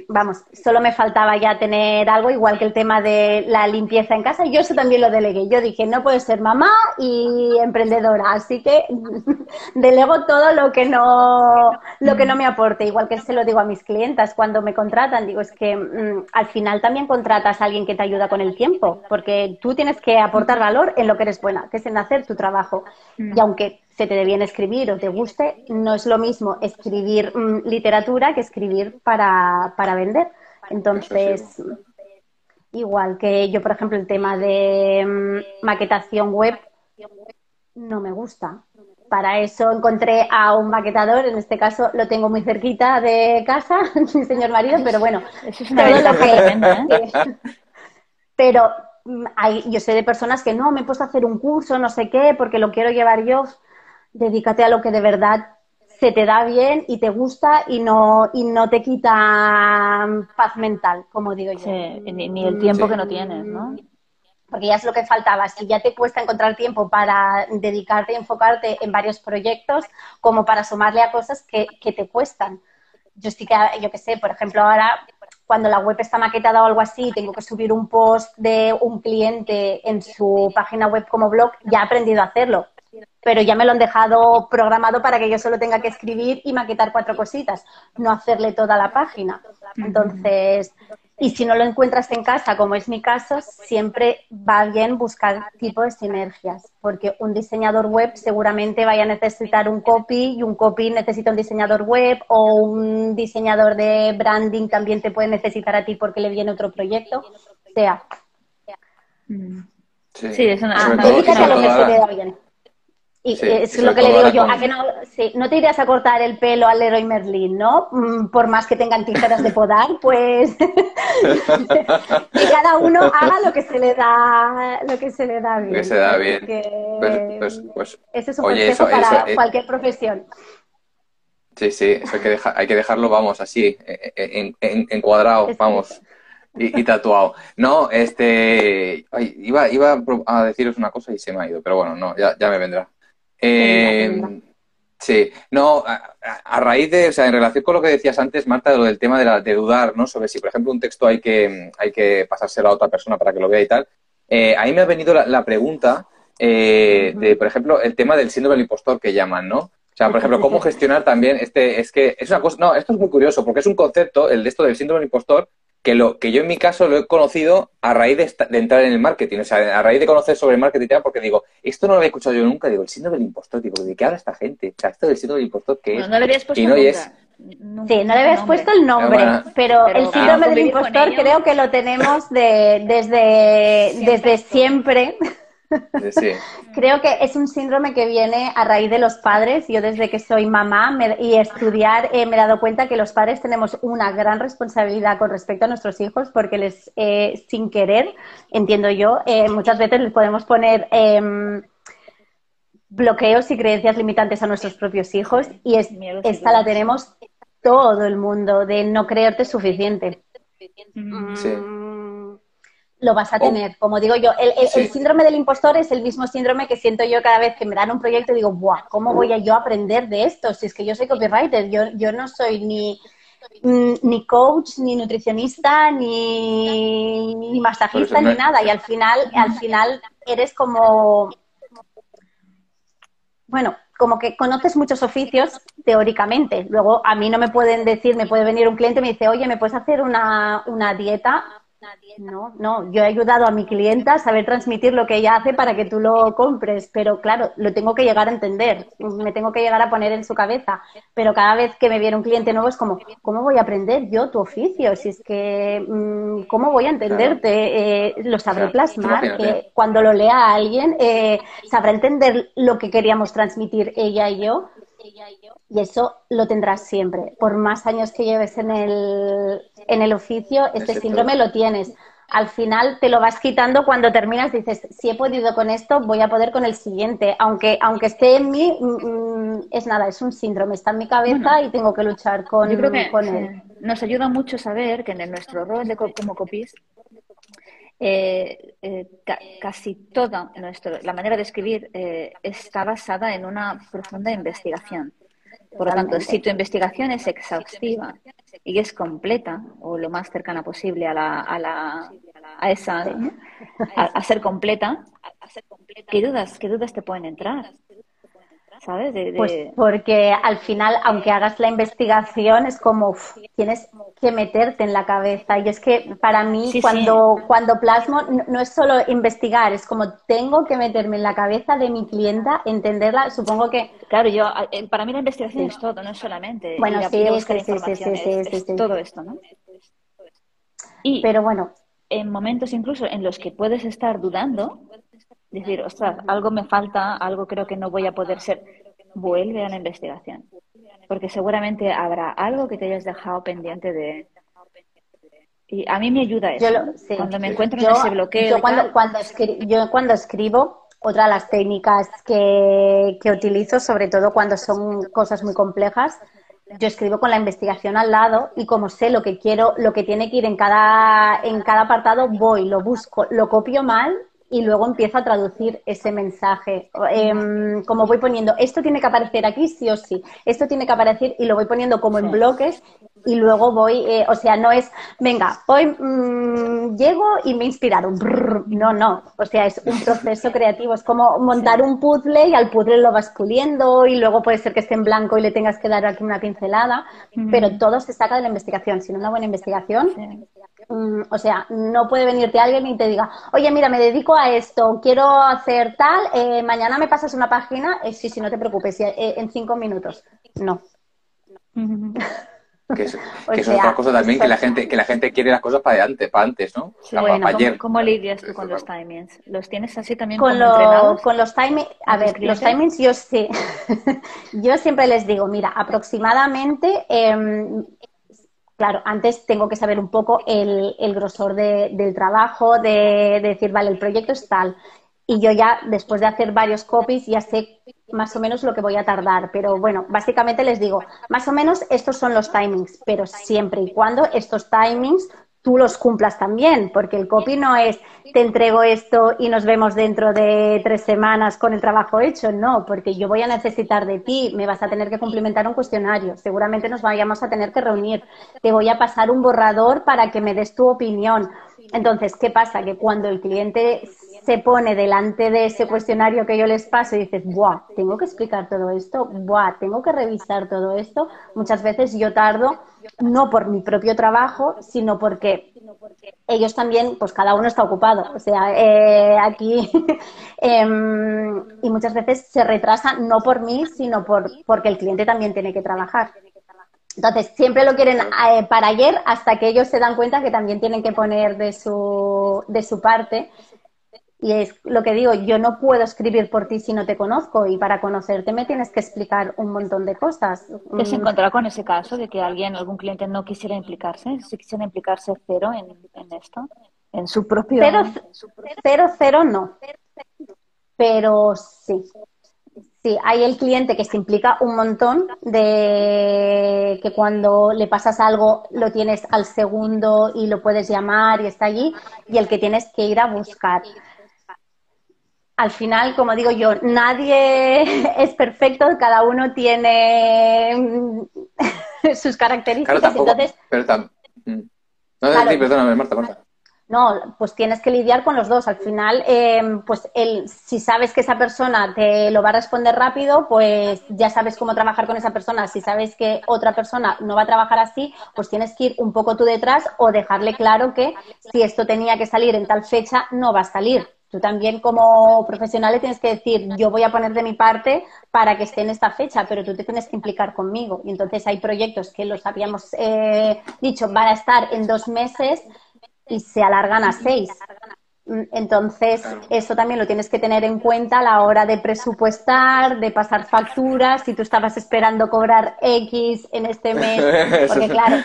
vamos, solo me faltaba ya tener algo, igual que el tema de la limpieza en casa. Yo eso también lo delegué. Yo dije, no puedo ser mamá y emprendedora, así que delego todo lo que no, lo que no me aporte. Igual que se lo digo a mis clientas cuando me contratan, digo, es que mm, al final también contratas a alguien que te ayuda con el tiempo, porque tú tienes que aportar valor en lo que eres buena, que es en hacer tu trabajo. Y aunque se te dé bien escribir o te guste, no es lo mismo escribir mm, literatura que escribir para, para vender. Entonces, igual que yo, por ejemplo, el tema de mm, maquetación web no me gusta. Para eso encontré a un maquetador, en este caso lo tengo muy cerquita de casa, mi señor marido, pero bueno, eso es una todo lo que... ¿eh? pero mm, hay, yo sé de personas que no, me he puesto a hacer un curso, no sé qué, porque lo quiero llevar yo dedícate a lo que de verdad se te da bien y te gusta y no, y no te quita paz mental, como digo yo. Sí, ni, el tiempo que no tienes, ¿no? Porque ya es lo que faltaba. Si ya te cuesta encontrar tiempo para dedicarte y enfocarte en varios proyectos, como para sumarle a cosas que, que te cuestan. Yo estoy, yo qué sé, por ejemplo, ahora cuando la web está maquetada o algo así, tengo que subir un post de un cliente en su página web como blog, ya he aprendido a hacerlo pero ya me lo han dejado programado para que yo solo tenga que escribir y maquetar cuatro cositas, no hacerle toda la página. Entonces, y si no lo encuentras en casa, como es mi caso, siempre va bien buscar tipo de sinergias, porque un diseñador web seguramente vaya a necesitar un copy y un copy necesita un diseñador web o un diseñador de branding también te puede necesitar a ti porque le viene otro proyecto. Sea. Sí, es una, ah, lo que se bien Y es lo que le digo yo, a que no, sí, no te irías a cortar el pelo al Leroy Merlin, ¿no? Mm, por más que tengan tijeras de podar, pues que cada uno haga lo que se le da, lo que se le da bien. Que se da bien. Pues, pues, pues, ese es un consejo para eh, cualquier profesión. Sí, sí, eso hay que, dejar, hay que dejarlo, vamos, así, en, en, en cuadrado, vamos. Y, tatuado. No, este. iba, iba a deciros una cosa y se me ha ido, pero bueno, no, ya, ya me vendrá. Eh, sí, no, a, raíz de, o sea, en relación con lo que decías antes, Marta, de lo del tema de, la, de dudar, ¿no? Sobre si, por ejemplo, un texto hay que, hay que pasárselo a otra persona para que lo vea y tal. Eh, ahí me ha venido la, pregunta eh, de, por ejemplo, el tema del síndrome del impostor que llaman, ¿no? O sea, por ejemplo, cómo gestionar también este, es que es una cosa, no, esto es muy curioso, porque es un concepto, el de esto del síndrome del impostor, que, lo, que yo en mi caso lo he conocido a raíz de, entrar en el marketing, o sea, a raíz de conocer sobre el marketing, porque digo, esto no lo había escuchado yo nunca, digo, el síndrome del impostor, digo, ¿de qué habla esta gente? O sea, esto del síndrome del impostor, ¿qué es? no le habías puesto no sí, no le habías puesto el nombre, pero, el síndrome del impostor creo que lo tenemos de, desde, desde siempre. Creo que es un síndrome que viene a raíz de los padres. Yo desde que soy mamá y estudiar eh, me he dado cuenta que los padres tenemos una gran responsabilidad con respecto a nuestros hijos porque les, eh, sin querer, entiendo yo, eh, muchas veces les podemos poner em, bloqueos y creencias limitantes a nuestros propios hijos y es, esta la tenemos todo el mundo de no creerte suficiente. Sí lo vas a oh. tener. Como digo yo, el, síndrome del impostor es el mismo síndrome que siento yo cada vez que me dan un proyecto y digo, Buah, ¿cómo voy a yo aprender de esto? Si es que yo soy copywriter, yo, yo no soy ni, mm, ni coach, ni nutricionista, ni, ni masajista, ni nada. Y al final, al final eres como, bueno, como que conoces muchos oficios teóricamente. Luego a mí no me pueden decir, me puede venir un cliente y me dice, oye, ¿me puedes hacer una, una dieta? No, no, yo he ayudado a mi clienta a saber transmitir lo que ella hace para que tú lo compres, pero claro, lo tengo que llegar a entender, me tengo que llegar a poner en su cabeza, pero cada vez que me viene un cliente nuevo es como, ¿cómo voy a aprender yo tu oficio? Si es que, mm, ¿cómo voy a entenderte? Eh, lo sabré plasmar, que cuando lo lea alguien eh, sabrá entender lo que queríamos transmitir ella y yo y eso lo tendrás siempre. Por más años que lleves en el, en el oficio, este síndrome lo tienes. Al final te lo vas quitando cuando terminas, dices, si he podido con esto, voy a poder con el siguiente. Aunque, aunque esté en mí, mm, mm, es nada, es un síndrome, está en mi cabeza y tengo que luchar con, yo creo que, con él. Nos ayuda mucho saber que en nuestro rol de como copies eh, eh, casi toda nuestro, la manera de escribir eh, está basada en una profunda investigación. Por lo tanto, si tu investigación es exhaustiva y es completa, o lo más cercana posible a, la, a, la, a esa, a, ser completa, ¿qué dudas, ¿qué dudas te pueden entrar? ¿Sabes? Pues porque al final, aunque hagas la investigación, es como tienes que meterte en la cabeza. Y es que para mí, cuando, cuando plasmo, no, es solo investigar, es como tengo que meterme en la cabeza de mi clienta, entenderla. Supongo que. Claro, yo, eh, para mí la investigación es todo, no es solamente. Bueno, sí, sí, sí, sí, todo esto, ¿no? Y Pero bueno. En momentos incluso en los que puedes estar dudando, decir, ostras, algo me falta, algo creo que no voy a poder ser, vuelve a la investigación. Porque seguramente habrá algo que te hayas dejado pendiente de... Y a mí me ayuda eso. Cuando me encuentro en ese bloqueo. Yo cuando, cuando, yo cuando escribo, otra de las técnicas que, que utilizo, sobre todo cuando son cosas muy complejas, yo escribo con la investigación al lado y como sé lo que quiero, lo que tiene que ir en cada, en cada apartado, voy, lo busco, lo copio mal y luego empiezo a traducir ese mensaje. Em, como voy poniendo, esto tiene que aparecer aquí sí o sí, esto tiene que aparecer y lo voy poniendo como en bloques y luego voy, eh, o sea, no es, venga, hoy mm, llego y me he inspirado. no, no, o sea, es un proceso creativo, es como montar un puzzle y al puzzle lo vas puliendo y luego puede ser que esté en blanco y le tengas que dar aquí una pincelada, pero todo se saca de la investigación. Sin una buena investigación, Mm, o sea, no puede venirte alguien y te diga, oye, mira, me dedico a esto, quiero hacer tal, eh, mañana me pasas una página, eh, sí, sí, no te preocupes, eh, en cinco minutos. No. Que es, otra cosa también, que la gente que la gente quiere las cosas para adelante, para antes, ¿no? bueno, ¿cómo, lidias tú con los timings? ¿Los tienes así también con, con los timings, a ver, los timings yo sí. yo siempre les digo, mira, aproximadamente, em, claro, antes tengo que saber un poco el, el grosor del trabajo, de, de decir, vale, el proyecto es tal y yo ya, después de hacer varios copies, ya sé más o menos lo que voy a tardar. Pero bueno, básicamente les digo, más o menos estos son los timings, pero siempre y cuando estos timings tú los cumplas también, porque el copy no es te entrego esto y nos vemos dentro de tres semanas con el trabajo hecho, no, porque yo voy a necesitar de ti, me vas a tener que cumplimentar un cuestionario, seguramente nos vayamos a tener que reunir, te voy a pasar un borrador para que me des tu opinión. Entonces, ¿qué pasa? Que cuando el cliente se pone delante de ese cuestionario que yo les paso y dices, ¡buah! Tengo que explicar todo esto, ¡buah! Tengo que revisar todo esto. Muchas veces yo tardo, no por mi propio trabajo, sino porque ellos también, pues cada uno está ocupado. O sea, eh, aquí, em, y muchas veces se retrasa no por mí, sino por, porque el cliente también tiene que trabajar. Entonces, siempre lo quieren eh, para ayer hasta que ellos se dan cuenta que también tienen que poner de su, de su parte y es lo que digo, yo no puedo escribir por ti si no te conozco y para conocerte me tienes que explicar un montón de cosas. ¿Te has mm. encontrado con ese caso de que alguien, algún cliente no quisiera implicarse? Si quisiera implicarse cero en, esto, en su propio... Cero, cero, cero no. Pero sí. Sí, hay el cliente que se implica un montón de que cuando le pasas algo lo tienes al segundo y lo puedes llamar y está allí y el que tienes que ir a buscar al final, como digo yo, nadie es perfecto, cada uno tiene sus características. Claro, entonces, pero mm. No, perdóname, Marta, Marta. No, pues tienes que lidiar con los dos. Al final, eh, pues el, si sabes que esa persona te lo va a responder rápido, pues ya sabes cómo trabajar con esa persona. Si sabes que otra persona no va a trabajar así, pues tienes que ir un poco tú detrás o dejarle claro que si esto tenía que salir en tal fecha, no va a salir. Tú también como profesional le tienes que decir, yo voy a poner de mi parte para que esté en esta fecha, pero tú te tienes que implicar conmigo. Y entonces hay proyectos que los habíamos eh, dicho van a estar en dos meses y se alargan a seis. Entonces, eso también lo tienes que tener en cuenta a la hora de presupuestar, de pasar facturas, si tú estabas esperando cobrar X en este mes, porque claro,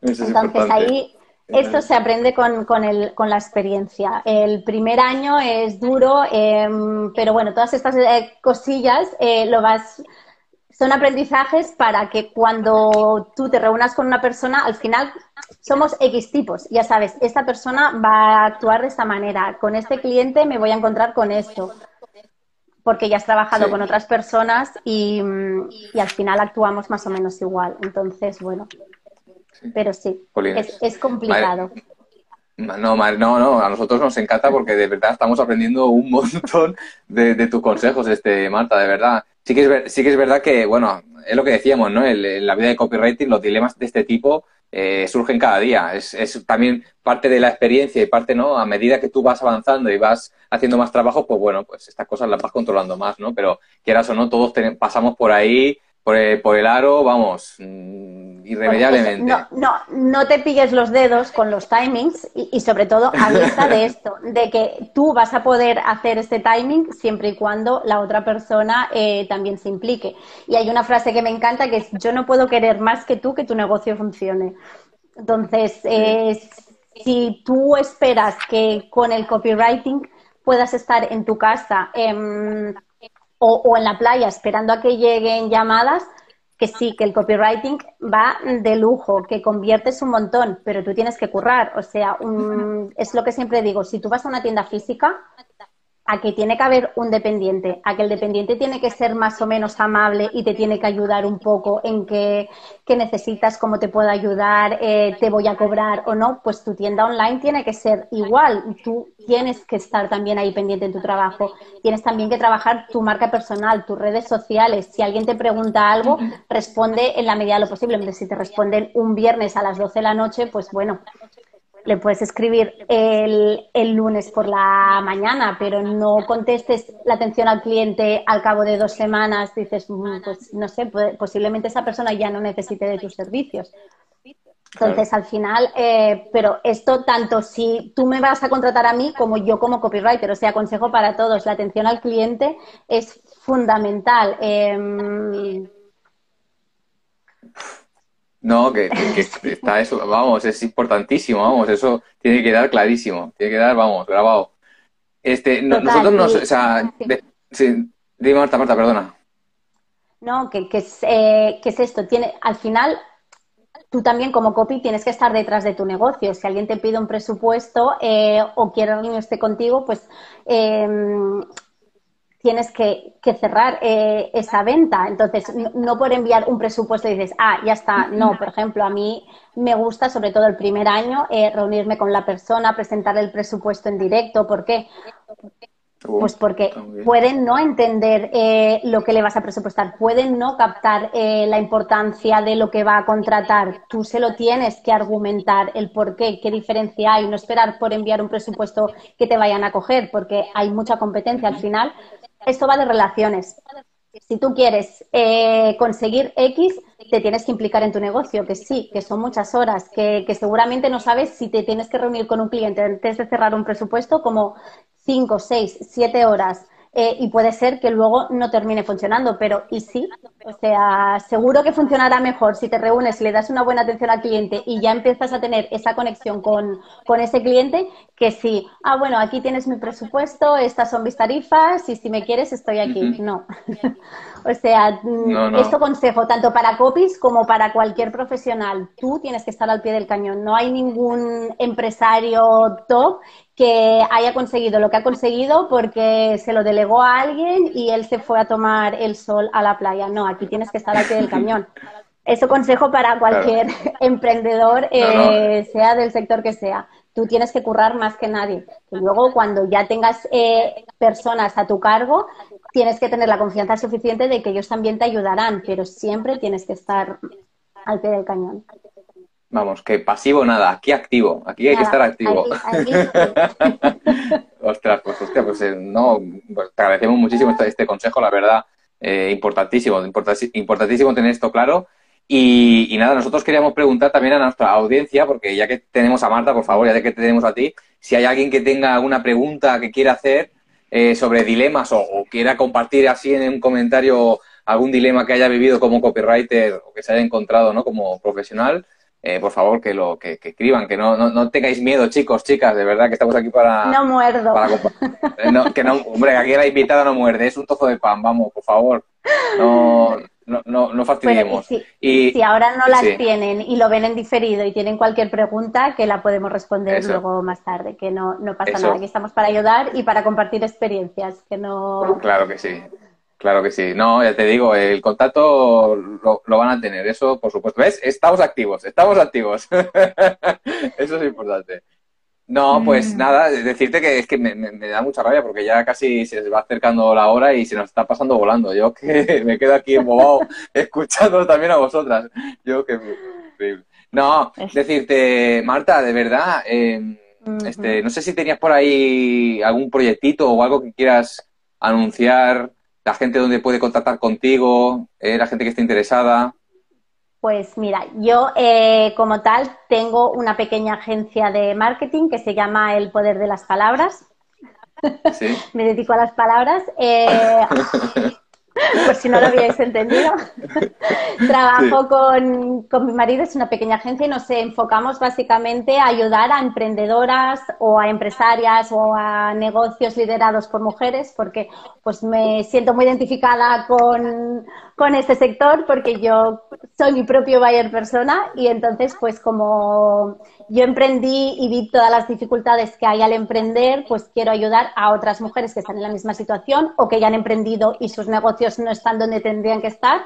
entonces ahí esto se aprende con, con, el, con, la experiencia. El primer año es duro, em, pero bueno, todas estas eh, cosillas eh, lo vas, son aprendizajes para que cuando tú te reúnas con una persona, al final somos X tipos. Ya sabes, esta persona va a actuar de esta manera. Con este cliente me voy a encontrar con esto. Porque ya has trabajado con otras personas y, y al final actuamos más o menos igual. Entonces, bueno, pero sí, es, complicado. No, no, no, a nosotros nos encanta porque de verdad estamos aprendiendo un montón de, tus consejos, este Marta, de verdad. Sí que, es, sí que es verdad que, bueno, es lo que decíamos, ¿no? En, la vida de copywriting los dilemas de este tipo eh, surgen cada día. Es, es, también parte de la experiencia y parte, ¿no? A medida que tú vas avanzando y vas haciendo más trabajo, pues bueno, pues estas cosas las vas controlando más, ¿no? Pero quieras o no, todos pasamos por ahí por el, por el aro, vamos, mm, irremediablemente. no, no, no te pilles los dedos con los timings y, sobre todo avisa de esto, de que tú vas a poder hacer este timing siempre y cuando la otra persona eh, también se implique. Y hay una frase que me encanta que es, yo no puedo querer más que tú que tu negocio funcione. Entonces, eh, si tú esperas que con el copywriting puedas estar en tu casa, eh, o, en la playa esperando a que lleguen llamadas, que sí, que el copywriting va de lujo, que conviertes un montón, pero tú tienes que currar. O sea, es lo que siempre digo, si tú vas a una tienda física, a que tiene que haber un dependiente, a que el dependiente tiene que ser más o menos amable y te tiene que ayudar un poco en qué, necesitas, cómo te puedo ayudar, eh, te voy a cobrar o no, pues tu tienda online tiene que ser igual. Tú tienes que estar también ahí pendiente en tu trabajo. Tienes también que trabajar tu marca personal, tus redes sociales. Si alguien te pregunta algo, responde en la medida de lo posible. Si te responden un viernes a las 12 de la noche, pues bueno, le puedes escribir el, el, lunes por la mañana, pero no contestes la atención al cliente al cabo de dos semanas. Dices, mm, pues no sé, posiblemente esa persona ya no necesite de tus servicios. Entonces, al final, eh, pero esto tanto si tú me vas a contratar a mí como yo como copywriter, o sea, consejo para todos, la atención al cliente es fundamental. Em, no, que, está eso, vamos, es importantísimo, vamos, eso tiene que quedar clarísimo, tiene que quedar, vamos, grabado. Este, nosotros nos, o sea, dime Marta, Marta, perdona. No, que, que, es, eh, que es esto, tiene, al final tú también como copy tienes que estar detrás de tu negocio. Si alguien te pide un presupuesto eh, o quiere reunirse contigo, pues em, tienes que, cerrar eh, esa venta. Entonces, no, por enviar un presupuesto y dices, ah, ya está. No, por ejemplo, a mí me gusta, sobre todo el primer año, eh, reunirme con la persona, presentar el presupuesto en directo. ¿Por qué? Pues porque pueden no entender eh, lo que le vas a presupuestar, pueden no captar eh, la importancia de lo que va a contratar. Tú se lo tienes que argumentar el por qué, qué diferencia hay, no esperar por enviar un presupuesto que te vayan a coger, porque hay mucha competencia al final. Esto va de relaciones. Si tú quieres eh, conseguir X, te tienes que implicar en tu negocio, que sí, que son muchas horas, que, que seguramente no sabes si te tienes que reunir con un cliente antes de cerrar un presupuesto, como cinco, seis, siete horas eh, y puede ser que luego no termine funcionando, pero ¿y sí? O sea, seguro que funcionará mejor si te reúnes le das una buena atención al cliente y ya empiezas a tener esa conexión con, con ese cliente que si, ah, bueno, aquí tienes mi presupuesto, estas son mis tarifas y si me quieres estoy aquí. No. O sea, mm, esto consejo tanto para copies como para cualquier profesional. Tú tienes que estar al pie del cañón. No hay ningún empresario top que haya conseguido lo que ha conseguido porque se lo delegó a alguien y él se fue a tomar el sol a la playa. No, aquí tienes que estar al pie del cañón. Eso consejo para cualquier emprendedor, eh, sea del sector que sea. Tú tienes que currar más que nadie. Y luego, cuando ya tengas eh, personas a tu cargo, tienes que tener la confianza suficiente de que ellos también te ayudarán, pero siempre tienes que estar al pie del cañón. Vamos, que pasivo nada, aquí activo, aquí hay que estar activo. Ostras, pues hostia, pues eh, no, pues te agradecemos muchísimo este, este consejo, la verdad, eh, importantísimo, importantísimo tener esto claro. Y, nada, nosotros queríamos preguntar también a nuestra audiencia, porque ya que tenemos a Marta, por favor, ya que tenemos a ti, si hay alguien que tenga alguna pregunta que quiera hacer eh, sobre dilemas o, o, quiera compartir así en un comentario algún dilema que haya vivido como copywriter o que se haya encontrado ¿no? como profesional, eh, por favor, que lo que, escriban, que no, no, tengáis miedo, chicos, chicas, de verdad que estamos aquí para... No muerdo. Eh, que no, hombre, aquí la invitada no muerde, es un trozo de pan, vamos, por favor. No, no, no, fastidiemos. si, y, si ahora no las tienen y lo ven en diferido y tienen cualquier pregunta, que la podemos responder luego más tarde, que no, no pasa nada, aquí estamos para ayudar y para compartir experiencias, que no... Claro que sí. Claro que sí. No, ya te digo, el contacto lo, van a tener, eso por supuesto. ¿Ves? Estamos activos, estamos activos. eso es importante. No, pues mm. nada, decirte que es que me, da mucha rabia porque ya casi se va acercando la hora y se nos está pasando volando. Yo que me quedo aquí embobado escuchando también a vosotras. Yo que... No, decirte, Marta, de verdad, em, este, no sé si tenías por ahí algún proyectito o algo que quieras anunciar la gente donde puede contactar contigo, eh, la gente que esté interesada. Pues mira, yo eh, como tal tengo una pequeña agencia de marketing que se llama El Poder de las Palabras. ¿Sí? Me dedico a las palabras. Eh, por si no lo habíais entendido. Trabajo con, con, mi marido, es una pequeña agencia y nos enfocamos básicamente a ayudar a emprendedoras o a empresarias o a negocios liderados por mujeres, porque pues me siento muy identificada con, con este sector porque yo soy mi propio buyer persona y entonces pues como yo emprendí y vi todas las dificultades que hay al emprender, pues quiero ayudar a otras mujeres que están en la misma situación o que ya han emprendido y sus negocios no están donde tendrían que estar,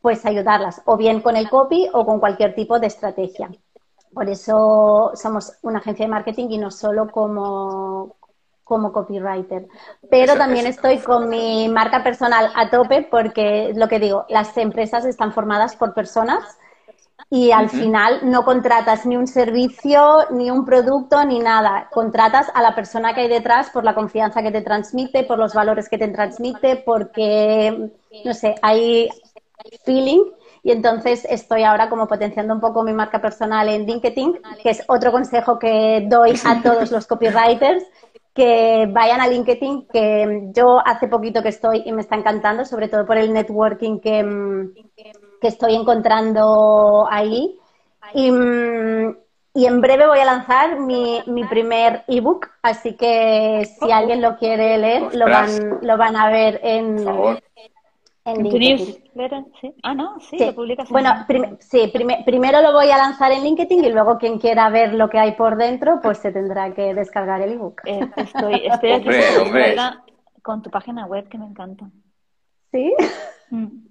pues ayudarlas, o bien con el copy o con cualquier tipo de estrategia. Por eso somos una agencia de marketing y no solo como, como copywriter. Pero también estoy con mi marca personal a tope porque, lo que digo, las empresas están formadas por personas y al final no contratas ni un servicio, ni un producto, ni nada. Contratas a la persona que hay detrás por la confianza que te transmite, por los valores que te transmite, porque, no sé, hay feeling. Y entonces estoy ahora como potenciando un poco mi marca personal en LinkedIn, que es otro consejo que doy a todos los copywriters, que vayan a LinkedIn, que yo hace poquito que estoy y me está encantando, sobre todo por el networking que que estoy encontrando ahí. Y, y, en breve voy a lanzar mi, mi primer ebook, así que si alguien lo quiere leer, lo van, lo van a ver en, en LinkedIn. ¿Sí? Ah, no, sí, lo publicas. Bueno, sí, primero lo voy a lanzar en LinkedIn y luego quien quiera ver lo que hay por dentro, pues se tendrá que descargar el ebook. Eh, estoy estoy aquí con tu página web que me encanta. ¿Sí? Mm.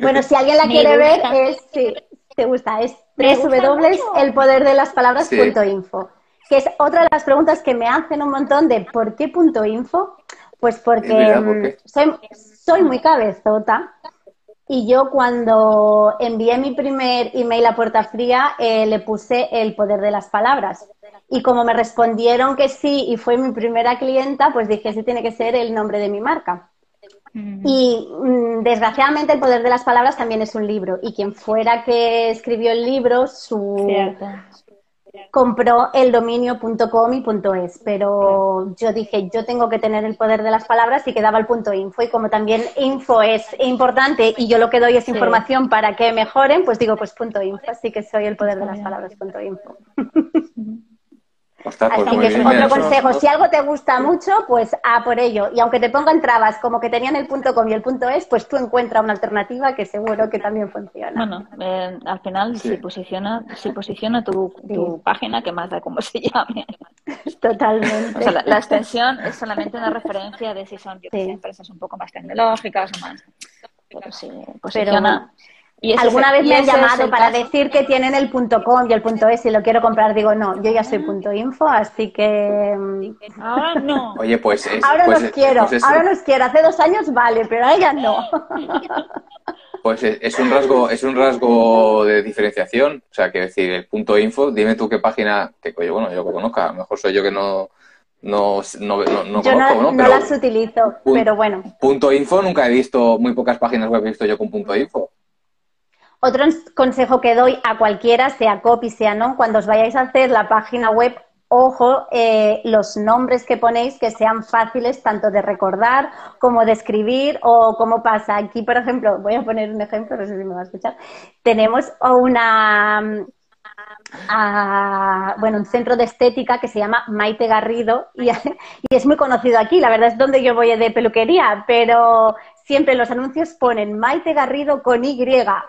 Bueno, si alguien la quiere ver, es, si te gusta, es www.elpoderdelas.palabras.info. Que es otra de las preguntas que me hacen un montón de ¿por qué punto info? Pues porque mm, soy, soy muy cabezota y yo cuando envié mi primer email a puerta fría eh, le puse el poder de las palabras. Y como me respondieron que sí y fue mi primera clienta, pues dije, sí tiene que ser el nombre de mi marca. Y mm, desgraciadamente el poder de las palabras también es un libro. Y quien fuera que escribió el libro, su compró el dominio.com y .es. Pero yo dije, yo tengo que tener el poder de las palabras y quedaba el punto info. Y como también info es importante y yo lo que doy es información para que mejoren, pues digo, pues punto info. Así que soy el poder de las palabras punto info. Pues Así que es otro consejo. Si algo te gusta mucho, pues a por ello. Y aunque te pongan trabas como que tenían el punto com y el punto es, pues tú encuentras una alternativa que seguro que también funciona. Bueno, eh, al final si posiciona, si posiciona tu, página, que más da como se llame. Totalmente. O sea, la, extensión es solamente una referencia de si son empresas un poco más tecnológicas o más. Pero si posiciona. Alguna vez me han llamado para decir que tienen el punto .com y el punto .es y lo quiero comprar. Digo, no, yo ya soy punto .info, así que... Mm, ahora no. Oye, pues... ahora pues los quiero, pues ahora los quiero. Hace dos años vale, pero ahora ya no. Pues es un rasgo, es un rasgo de diferenciación. O sea, que decir, el punto .info, dime tú qué página, que bueno, yo lo conozca, a lo mejor soy yo que no... No, no, no, yo no, no, las utilizo, pero bueno. Punto info, nunca he visto, muy pocas páginas web he visto yo con punto info. Otro consejo que doy a cualquiera, sea copy, sea no, cuando os vayáis a hacer la página web, ojo, eh, los nombres que ponéis que sean fáciles tanto de recordar como de escribir o como pasa. Aquí, por ejemplo, voy a poner un ejemplo, no sé si me va a escuchar. Tenemos una, bueno, un centro de estética que se llama Maite Garrido y, es muy conocido aquí. La verdad es donde yo voy de peluquería, pero siempre los anuncios ponen Maite Garrido con Y,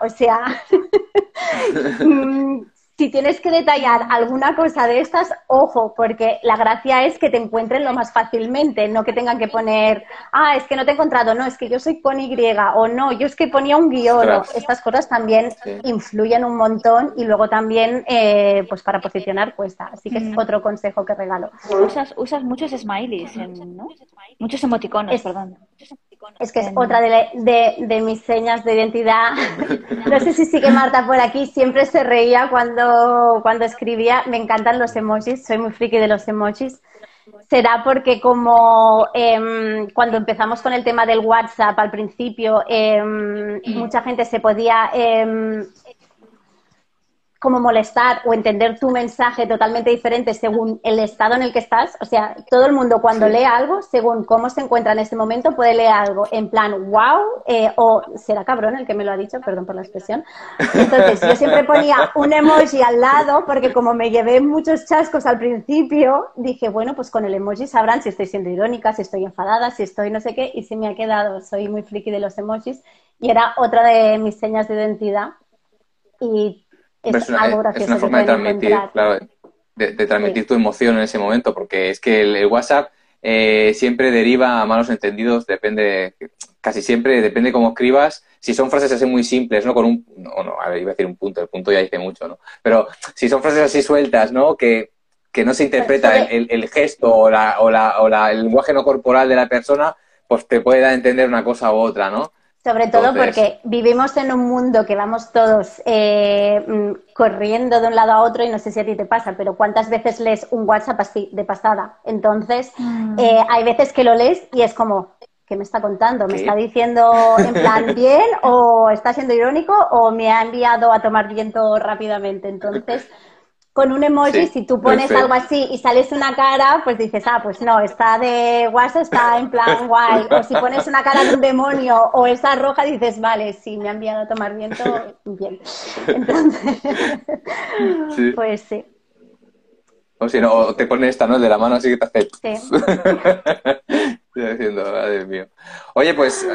o sea, mm, si tienes que detallar alguna cosa de estas, ojo, porque la gracia es que te encuentren lo más fácilmente, no que tengan que poner, ah, es que no te he encontrado, no, es que yo soy con Y, o no, yo es que ponía un guion, estas cosas también influyen un montón y luego también, eh, pues para posicionar cuesta, así que es mm. otro consejo que regalo. Usas, usas muchos smileys, ¿no? Muchos emoticones, perdón. Es que es otra de, mis señas de identidad. No sé si sigue Marta por aquí. Siempre se reía cuando, cuando escribía. Me encantan los emojis. Soy muy friki de los emojis. Será porque como em, cuando empezamos con el tema del WhatsApp al principio, em, mucha gente se podía em, como molestar o entender tu mensaje totalmente diferente según el estado en el que estás. O sea, todo el mundo cuando lee algo, según cómo se encuentra en ese momento, puede leer algo en plan, wow, eh, o será cabrón el que me lo ha dicho, perdón por la expresión. Entonces, yo siempre ponía un emoji al lado porque como me llevé muchos chascos al principio, dije, bueno, pues con el emoji sabrán si estoy siendo irónica, si estoy enfadada, si estoy no sé qué, y se me ha quedado, soy muy friki de los emojis, y era otra de mis señas de identidad. Y es, una, forma de transmitir, claro, de, transmitir tu emoción en ese momento, porque es que el, WhatsApp eh, siempre deriva a malos entendidos, depende, casi siempre, depende cómo escribas. Si son frases así muy simples, ¿no? Con un, no, no, a ver, iba a decir un punto, el punto ya dice mucho, ¿no? Pero si son frases así sueltas, ¿no? Que, que no se interpreta el, el, gesto o, la, o, la, o la, el lenguaje no corporal de la persona, pues te puede dar a entender una cosa u otra, ¿no? Sobre todo porque vivimos en un mundo que vamos todos eh, mm, corriendo de un lado a otro y no sé si a ti te pasa, pero ¿cuántas veces lees un WhatsApp así de pasada? Entonces, mm. eh, hay veces que lo lees y es como, ¿qué me está contando? ¿Me está diciendo en plan bien o está siendo irónico o me ha enviado a tomar viento rápidamente? Entonces, con un emoji, si tú pones algo así y sales una cara, pues dices, ah, pues no, está de WhatsApp, está en plan guay. O si pones una cara de un demonio o esa roja, dices, vale, sí, me ha enviado a tomar viento, bien. Entonces, pues sí. O si no, te pones esta, ¿no? De la mano así que te hace... Sí. Estoy diciendo, Dios mío. Oye, pues,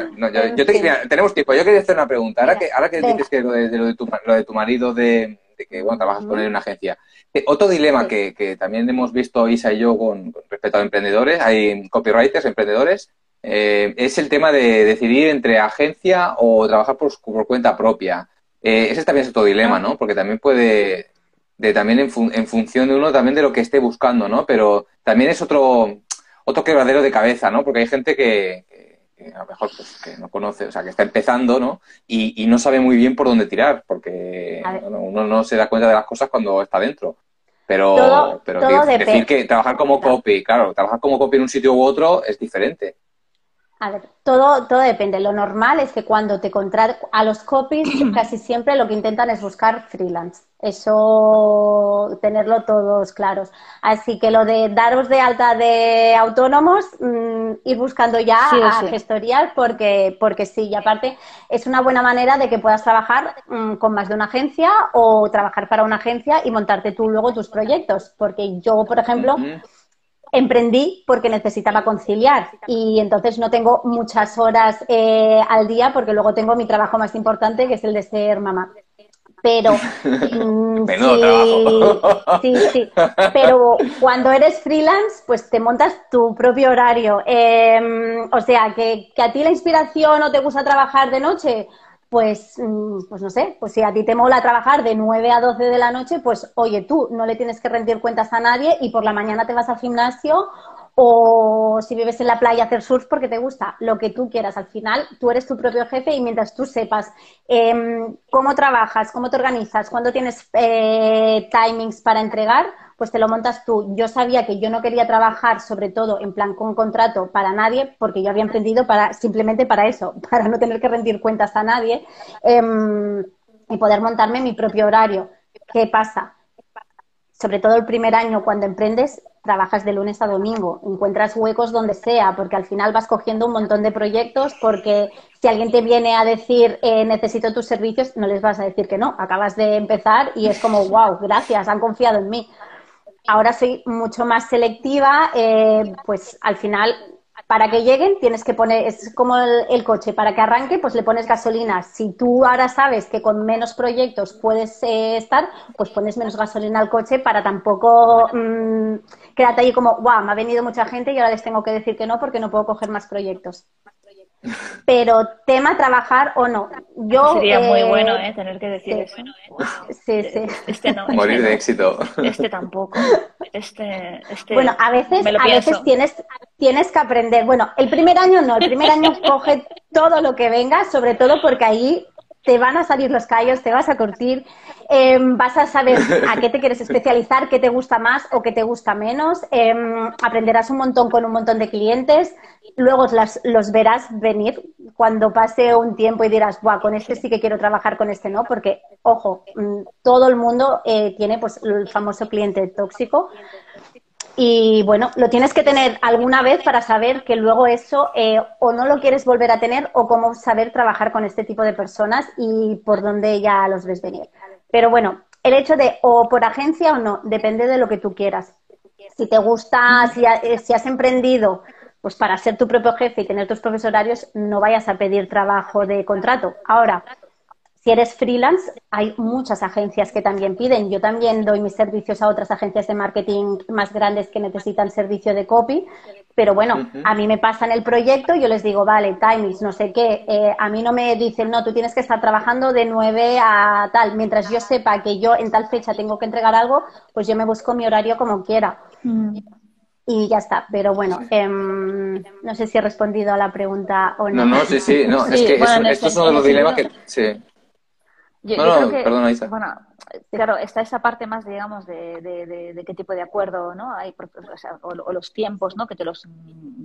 yo, te, tenemos tiempo. Yo quería hacer una pregunta. Ahora que, ahora que dices que lo de, lo de, tu, lo de tu marido de de que bueno, trabajas con él en una agencia. Eh, otro dilema que, que, también hemos visto Isa y yo con, respecto a emprendedores, hay copywriters, emprendedores, eh, es el tema de decidir entre agencia o trabajar por, por cuenta propia. Eh, ese también es otro dilema, ¿no? Porque también puede, de, también en, en, función de uno, también de lo que esté buscando, ¿no? Pero también es otro, otro quebradero de cabeza, ¿no? Porque hay gente que, a lo mejor pues, que no conoce, o sea, que está empezando, ¿no? Y, y no sabe muy bien por dónde tirar, porque uno no se da cuenta de las cosas cuando está dentro. Pero, pero decir que trabajar como copy, claro, trabajar como copy en un sitio u otro es diferente. A ver, todo, todo depende. Lo normal es que cuando te contratan a los copies, casi siempre lo que intentan es buscar freelance. Eso, tenerlo todos claros. Así que lo de daros de alta de autónomos, mm, ir buscando ya a gestorial, porque, porque sí, y aparte es una buena manera de que puedas trabajar mm, con más de una agencia o trabajar para una agencia y montarte tú luego tus proyectos. Porque yo, por ejemplo, emprendí porque necesitaba conciliar y entonces no tengo muchas horas eh, al día porque luego tengo mi trabajo más importante que es el de ser mamá. Pero mm, sí, sí, pero cuando eres freelance, pues te montas tu propio horario. Em, o sea, que, que a ti la inspiración o te gusta trabajar de noche, pues, mm, pues no sé, pues si a ti te mola trabajar de 9 a 12 de la noche, pues oye, tú no le tienes que rendir cuentas a nadie y por la mañana te vas al gimnasio o si vives en la playa hacer surf porque te gusta, lo que tú quieras. Al final, tú eres tu propio jefe y mientras tú sepas em, cómo trabajas, cómo te organizas, cuándo tienes eh, timings para entregar, pues te lo montas tú. Yo sabía que yo no quería trabajar, sobre todo en plan con contrato para nadie, porque yo había emprendido para, simplemente para eso, para no tener que rendir cuentas a nadie em, y poder montarme mi propio horario. ¿Qué pasa? Sobre todo el primer año cuando emprendes, trabajas de lunes a domingo, encuentras huecos donde sea, porque al final vas cogiendo un montón de proyectos, porque si alguien te viene a decir eh, necesito tus servicios, no les vas a decir que no, acabas de empezar y es como, wow, gracias, han confiado en mí ahora soy mucho más selectiva, eh, pues al final para que lleguen tienes que poner, es como el, coche, para que arranque pues le pones gasolina. Si tú ahora sabes que con menos proyectos puedes eh, estar, pues pones menos gasolina al coche para tampoco mmm, quedarte ahí como, wow, me ha venido mucha gente y ahora les tengo que decir que no porque no puedo coger más proyectos. Pero tema trabajar o no. Yo, Sería muy eh, bueno ¿eh? tener que decir eso. Sí, sí. Este no, Morir este de éxito. Este tampoco. Este, este bueno, a veces, a veces tienes, tienes que aprender. Bueno, el primer año no, el primer año coge todo lo que venga, sobre todo porque ahí te van a salir los callos, te vas a curtir, em, vas a saber a qué te quieres especializar, qué te gusta más o qué te gusta menos, em, aprenderás un montón con un montón de clientes, luego los verás venir cuando pase un tiempo y dirás, Buah, con este sí que quiero trabajar, con este no, porque, ojo, mm, todo el mundo eh, tiene pues el famoso cliente tóxico, y bueno, lo tienes que tener alguna vez para saber que luego eso eh, o no lo quieres volver a tener o cómo saber trabajar con este tipo de personas y por dónde ya los ves venir. Pero bueno, el hecho de o por agencia o no, depende de lo que tú quieras. Si te gusta, si, eh, si has emprendido pues para ser tu propio jefe y tener tus propios horarios, no vayas a pedir trabajo de contrato. Ahora, si eres freelance, hay muchas agencias que también piden. Yo también doy mis servicios a otras agencias de marketing más grandes que necesitan servicio de copy. Pero bueno, a mí me pasan el proyecto, yo les digo, vale, timings, no sé qué. Eh, a mí no me dicen, no, tú tienes que estar trabajando de 9 a tal. Mientras yo sepa que yo en tal fecha tengo que entregar algo, pues yo me busco mi horario como quiera. y ya está. Pero bueno, em, no sé si he respondido a la pregunta o no. No, no, sí, sí, no, es que estos son los dilemas que... Sí. Yo, no, creo que, Bueno, claro, está esa parte más, digamos, de, de, qué tipo de acuerdo, ¿no? Hay, o, o, los tiempos, ¿no? Que te los,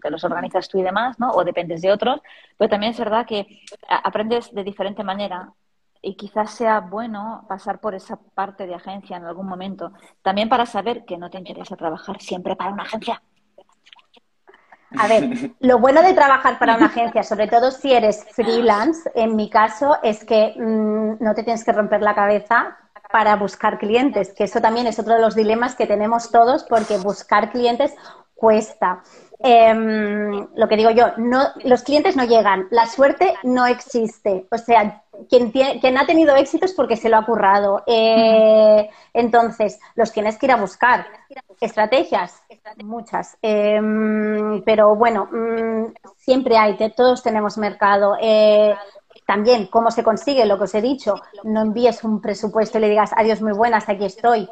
te los organizas tú y demás, ¿no? O dependes de otros. Pero también es verdad que aprendes de diferente manera y quizás sea bueno pasar por esa parte de agencia en algún momento, también para saber que no te interesa trabajar siempre para una agencia. A ver, lo bueno de trabajar para una agencia, sobre todo si eres freelance, en mi caso, es que mm, no te tienes que romper la cabeza para buscar clientes, que eso también es otro de los dilemas que tenemos todos, porque buscar clientes cuesta. Em, lo que digo yo, no, los clientes no llegan, la suerte no existe. O sea, quien, quien ha tenido éxito es porque se lo ha currado. Eh, entonces, los tienes que ir a buscar. Estrategias, muchas. Em, pero bueno, mm, siempre hay, todos tenemos mercado. Eh, también, ¿cómo se consigue? Lo que os he dicho, no envíes un presupuesto y le digas, adiós, muy buenas, aquí estoy.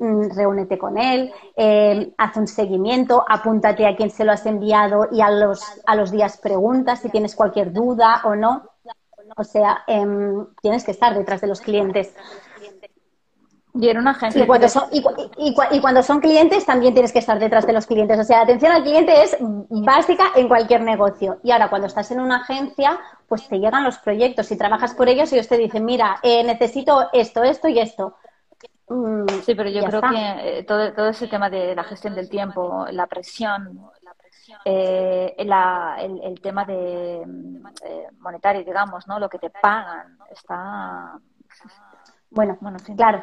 Mm, reúnete con él, eh, haz un seguimiento, apúntate a quién se lo has enviado y a los, a los días preguntas si tienes cualquier duda o no. O sea, em, tienes que estar detrás de los clientes. Y en una agencia. Y cuando, son, y, y, cuando son clientes, también tienes que estar detrás de los clientes. O sea, atención al cliente es básica en cualquier negocio. Y ahora, cuando estás en una agencia, pues te llegan los proyectos y trabajas por ellos y ellos te dicen, mira, eh, necesito esto, esto y esto. Mm, sí, pero yo creo que eh, todo, todo ese tema de la gestión del tiempo, la presión, eh, el, tema de eh, monetario, digamos, ¿no? Lo que te pagan está. Bueno, bueno claro.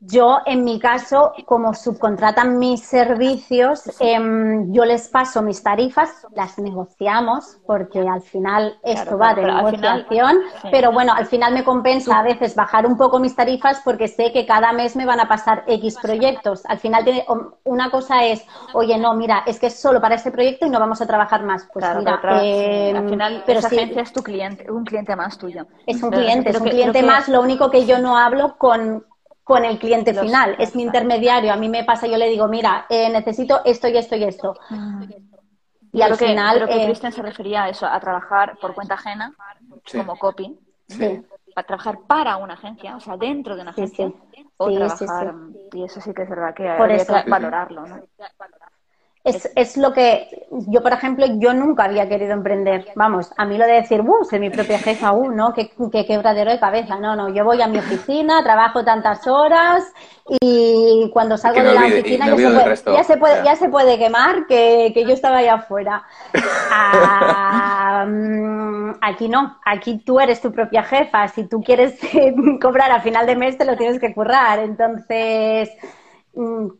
Yo, en mi caso, como subcontratan mis servicios, em, yo les paso mis tarifas, las negociamos, porque al final esto va de negociación, pero bueno, al final me compensa a veces bajar un poco mis tarifas porque sé que cada mes me van a pasar X proyectos. Al final, tiene, una cosa es, oye, no, mira, es que es solo para este proyecto y no vamos a trabajar más. Pues mira, em, al final, pero esa agencia es tu cliente, un cliente más tuyo. Es un cliente, es un cliente más, lo único que yo no hablo con con el cliente final, es mi intermediario. A mí me pasa, yo le digo, mira, eh, necesito esto y esto y esto. Y al final. Creo que eh, Cristian se refería a eso, a trabajar por cuenta ajena, como copy. Sí. Para trabajar para una agencia, o sea, dentro de una agencia. o trabajar. Y eso sí que es verdad que hay que valorarlo, ¿no? Es, es, lo que yo, por ejemplo, yo nunca había querido emprender. Vamos, a mí lo de decir, uh, ser mi propia jefa, uh, ¿no? Qué, qué quebradero de cabeza. No, no, yo voy a mi oficina, trabajo tantas horas y cuando salgo de la oficina ya, se puede, ya, se puede, ya, se puede, quemar que, que yo estaba allá afuera. Ah, mm, aquí no, aquí tú eres tu propia jefa. Si tú quieres cobrar a final de mes, te lo tienes que currar. Entonces,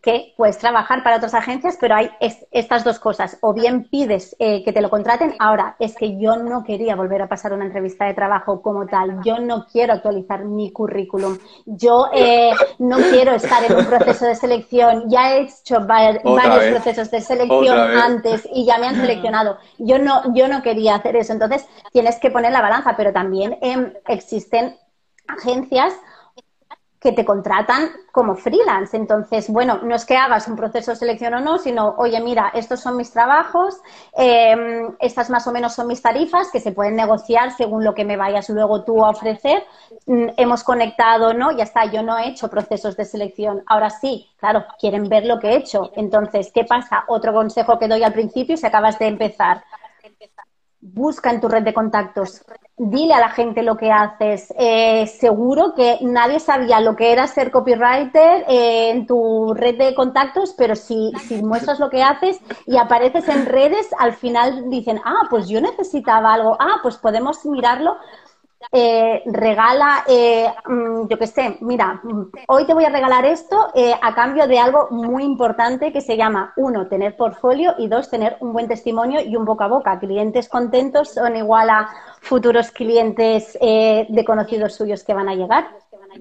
que puedes trabajar para otras agencias, pero hay estas dos cosas. O bien pides eh, que te lo contraten. Ahora, es que yo no quería volver a pasar una entrevista de trabajo como tal. Yo no quiero actualizar mi currículum. Yo eh, no quiero estar en un proceso de selección. Ya he hecho varios procesos de selección antes y ya me han seleccionado. Yo no, yo no quería hacer eso. Entonces, tienes que poner la balanza, pero también em, existen agencias que te contratan como freelance. Entonces, bueno, no es que hagas un proceso de selección o no, sino, oye, mira, estos son mis trabajos, em, estas más o menos son mis tarifas que se pueden negociar según lo que me vayas luego tú a ofrecer. Mm, hemos conectado, ¿no? Ya está, yo no he hecho procesos de selección. Ahora sí, claro, quieren ver lo que he hecho. Entonces, ¿qué pasa? Otro consejo que doy al principio si acabas de empezar busca en tu red de contactos, dile a la gente lo que haces. Eh, seguro que nadie sabía lo que era ser copywriter eh, en tu red de contactos, pero si, si muestras lo que haces y apareces en redes, al final dicen, ah, pues yo necesitaba algo, ah, pues podemos mirarlo eh, regala, eh, mm, yo qué sé, mira, mm, hoy te voy a regalar esto eh, a cambio de algo muy importante que se llama, uno, tener portfolio y dos, tener un buen testimonio y un boca a boca. Clientes contentos son igual a futuros clientes eh, de conocidos suyos que van a llegar.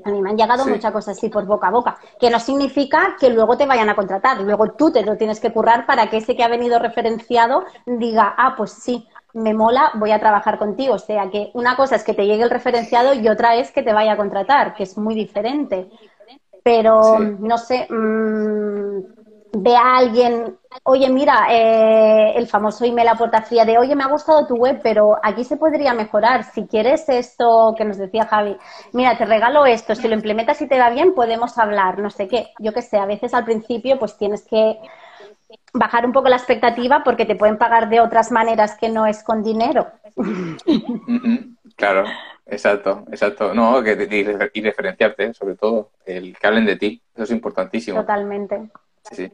A mí me han llegado muchas cosas así por boca a boca, que no significa que luego te vayan a contratar, luego tú te lo tienes que currar para que ese que ha venido referenciado diga, ah, pues sí, me mola, voy a trabajar contigo. O sea que una cosa es que te llegue el referenciado y otra es que te vaya a contratar, que es muy diferente. Pero no sé, mm, ve a alguien, oye, mira, eh, el famoso email a puerta fría de, oye, me ha gustado tu web, pero aquí se podría mejorar. Si quieres esto que nos decía Javi, mira, te regalo esto, si lo implementas y te va bien, podemos hablar, no sé qué. Yo qué sé, a veces al principio pues tienes que bajar un poco la expectativa porque te pueden pagar de otras maneras que no es con dinero. Claro, exacto, exacto. No, que, y, referenciarte, sobre todo, el que hablen de ti, eso es importantísimo. Totalmente. Sí.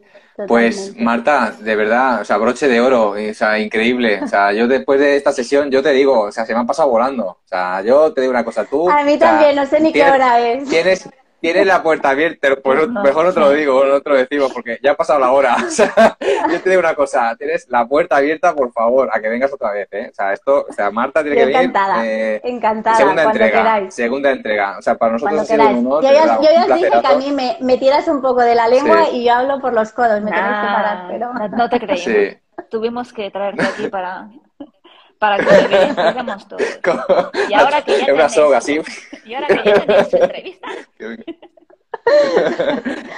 Pues Marta, de verdad, o sea, broche de oro, o sea, increíble. O sea, yo después de esta sesión, yo te digo, o sea, se me ha pasado volando. O sea, yo te digo una cosa, tú... A mí también, no sé ni qué hora es. Tienes, tienes la puerta abierta, pues mejor no te lo digo, no te lo decimos, porque ya ha pasado la hora. O sea, yo te digo una cosa, tienes la puerta abierta, por favor, a que vengas otra vez, ¿eh? O sea, esto, o sea, Marta tiene que venir. Encantada, eh, encantada. Segunda entrega, segunda entrega. O sea, para nosotros ha sido un honor, Yo ya, yo ya os dije que a mí me, me, tiras un poco de la lengua y yo hablo por los codos, me tenéis que parar, pero... No, te creí. Sí. Tuvimos que traerte aquí para para que lo evidenciemos todos. Y ahora que ya una soga, ¿sí? Y ahora que ya tenéis entrevista.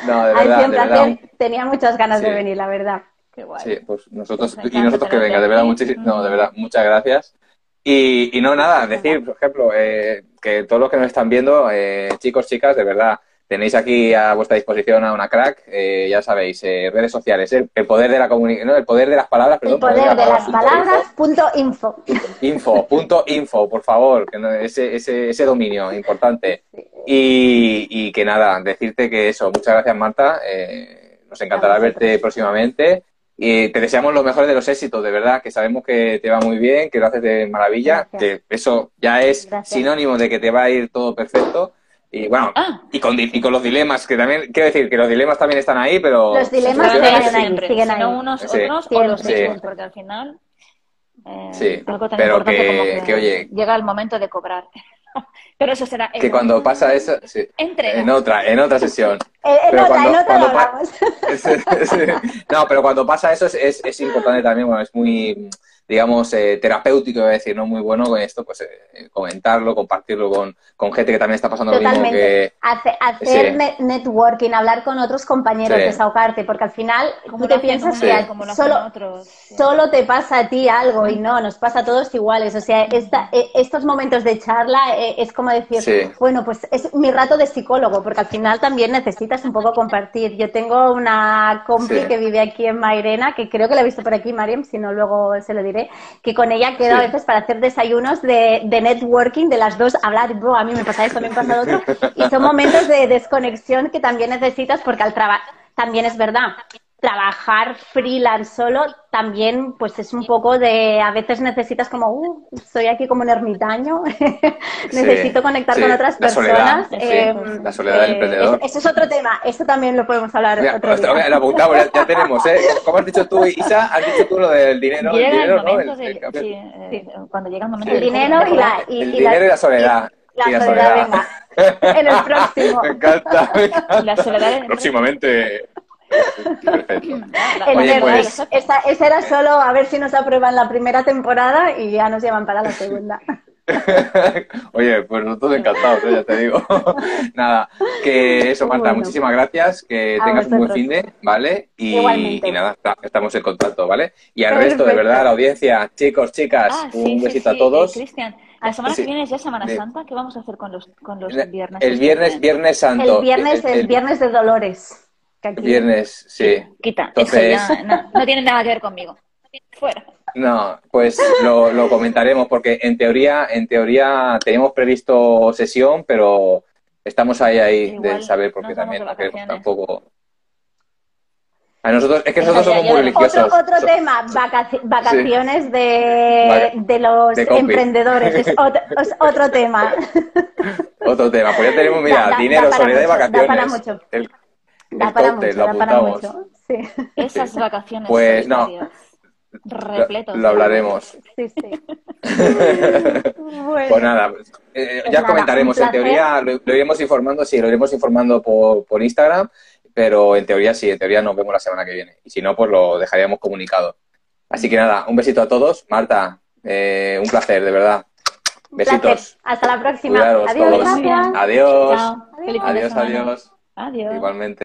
no, de verdad, de verdad. Tenía muchas ganas de venir, la verdad. Qué guay. Sí, pues nosotros, y nosotros que venga, de verdad, muchísimas, no, de verdad, muchas gracias. Y, y no, nada, decir, por ejemplo, eh, que todos los que nos están viendo, eh, chicos, chicas, de verdad, Tenéis aquí a vuestra disposición a una crack, eh, ya sabéis, eh, redes sociales, el, poder de la comunicación, no, el poder de las palabras, perdón. El poder, de, las palabras, punto info. Info, punto info, por favor, que ese, ese, ese dominio importante. Y, y, que nada, decirte que eso, muchas gracias Marta, eh, nos encantará verte próximamente. Y te deseamos lo mejor de los éxitos, de verdad, que sabemos que te va muy bien, que lo haces de maravilla, que eso ya es sinónimo de que te va a ir todo perfecto. Y bueno, ah. y, con, y con los dilemas, que también, quiero decir, que los dilemas también están ahí, pero... Los dilemas siguen ahí, siguen ahí. unos, otros o los mismos, porque al final... Eh, sí, pero que, que, oye... Llega el momento de cobrar. pero eso será... Que cuando pasa eso... Sí, en otra, en otra sesión. en, pero otra, cuando, en otra cuando No, pero cuando pasa eso es, es, es importante también, bueno, es muy digamos, eh, terapéutico, voy a decir, no muy bueno con esto, pues eh, comentarlo, compartirlo con, con, gente que también está pasando lo mismo que... hacer networking, hablar con otros compañeros, desahogarte, porque al final tú te piensas que solo, solo te pasa a ti algo y no, nos pasa a todos iguales. O sea, esta, e, estos momentos de charla eh, es como decir, bueno, pues es mi rato de psicólogo, porque al final también necesitas un poco compartir. Yo tengo una compi que vive aquí en Mairena, que creo que la he visto por aquí, Mariam, si no luego se lo diré que con ella quedo a veces para hacer desayunos de, networking, de las dos, hablar, bro, a mí me pasa esto, a mí me pasa lo otro, y son momentos de desconexión que también necesitas porque al trabajo, también es verdad, trabajar freelance solo también pues es un poco de a veces necesitas como uh, estoy aquí como un ermitaño necesito conectar con otras personas em, la soledad del eh, emprendedor. eso es otro tema eso también lo podemos hablar otro día. Lo apuntamos, ya, tenemos ¿eh? como has dicho tú Isa has dicho tú lo del dinero, el dinero ¿no? Eh, cuando llega el momento el dinero y la y, el dinero y la soledad y la, soledad, venga en el próximo. Me encanta, me encanta. La soledad próximamente Oye, pues... esa, era solo a ver si nos aprueban la primera temporada y ya nos llevan para la segunda. Oye, pues nosotros encantados, ¿eh? ya te digo. nada, que eso, Marta, muchísimas gracias, que tengas un buen fin de, ¿vale? Y, nada, estamos en contacto, ¿vale? Y al resto, de verdad, la audiencia, chicos, chicas, ah, un besito a todos. Cristian, la semana que viene es ya Semana Santa, ¿qué vamos a hacer con los, con los viernes? El viernes, viernes santo. El viernes, el viernes de Dolores. Viernes, sí. Quita, Entonces... no, tiene nada que ver conmigo. Fuera. No, pues lo, comentaremos porque en teoría, en teoría tenemos previsto sesión, pero estamos ahí ahí de saber porque también no queremos tampoco. A nosotros, es que nosotros somos muy religiosos. Otro, tema, vacaciones de, de, los emprendedores, es otro, tema. Otro tema, pues ya tenemos, mira, dinero, soledad y vacaciones. mucho. Da para mucho, da para mucho. Sí. Esas vacaciones. Pues no. Repleto. Lo, hablaremos. Sí, sí. Pues nada, eh, pues ya comentaremos. En teoría lo, iremos informando, sí, lo iremos informando por, por Instagram, pero en teoría sí, en teoría nos vemos la semana que viene. Y si no, pues lo dejaríamos comunicado. Así que nada, un besito a todos. Marta, eh, un placer, de verdad. Besitos. Hasta la próxima. adiós. Adiós. Adiós, adiós. Adiós. Igualmente.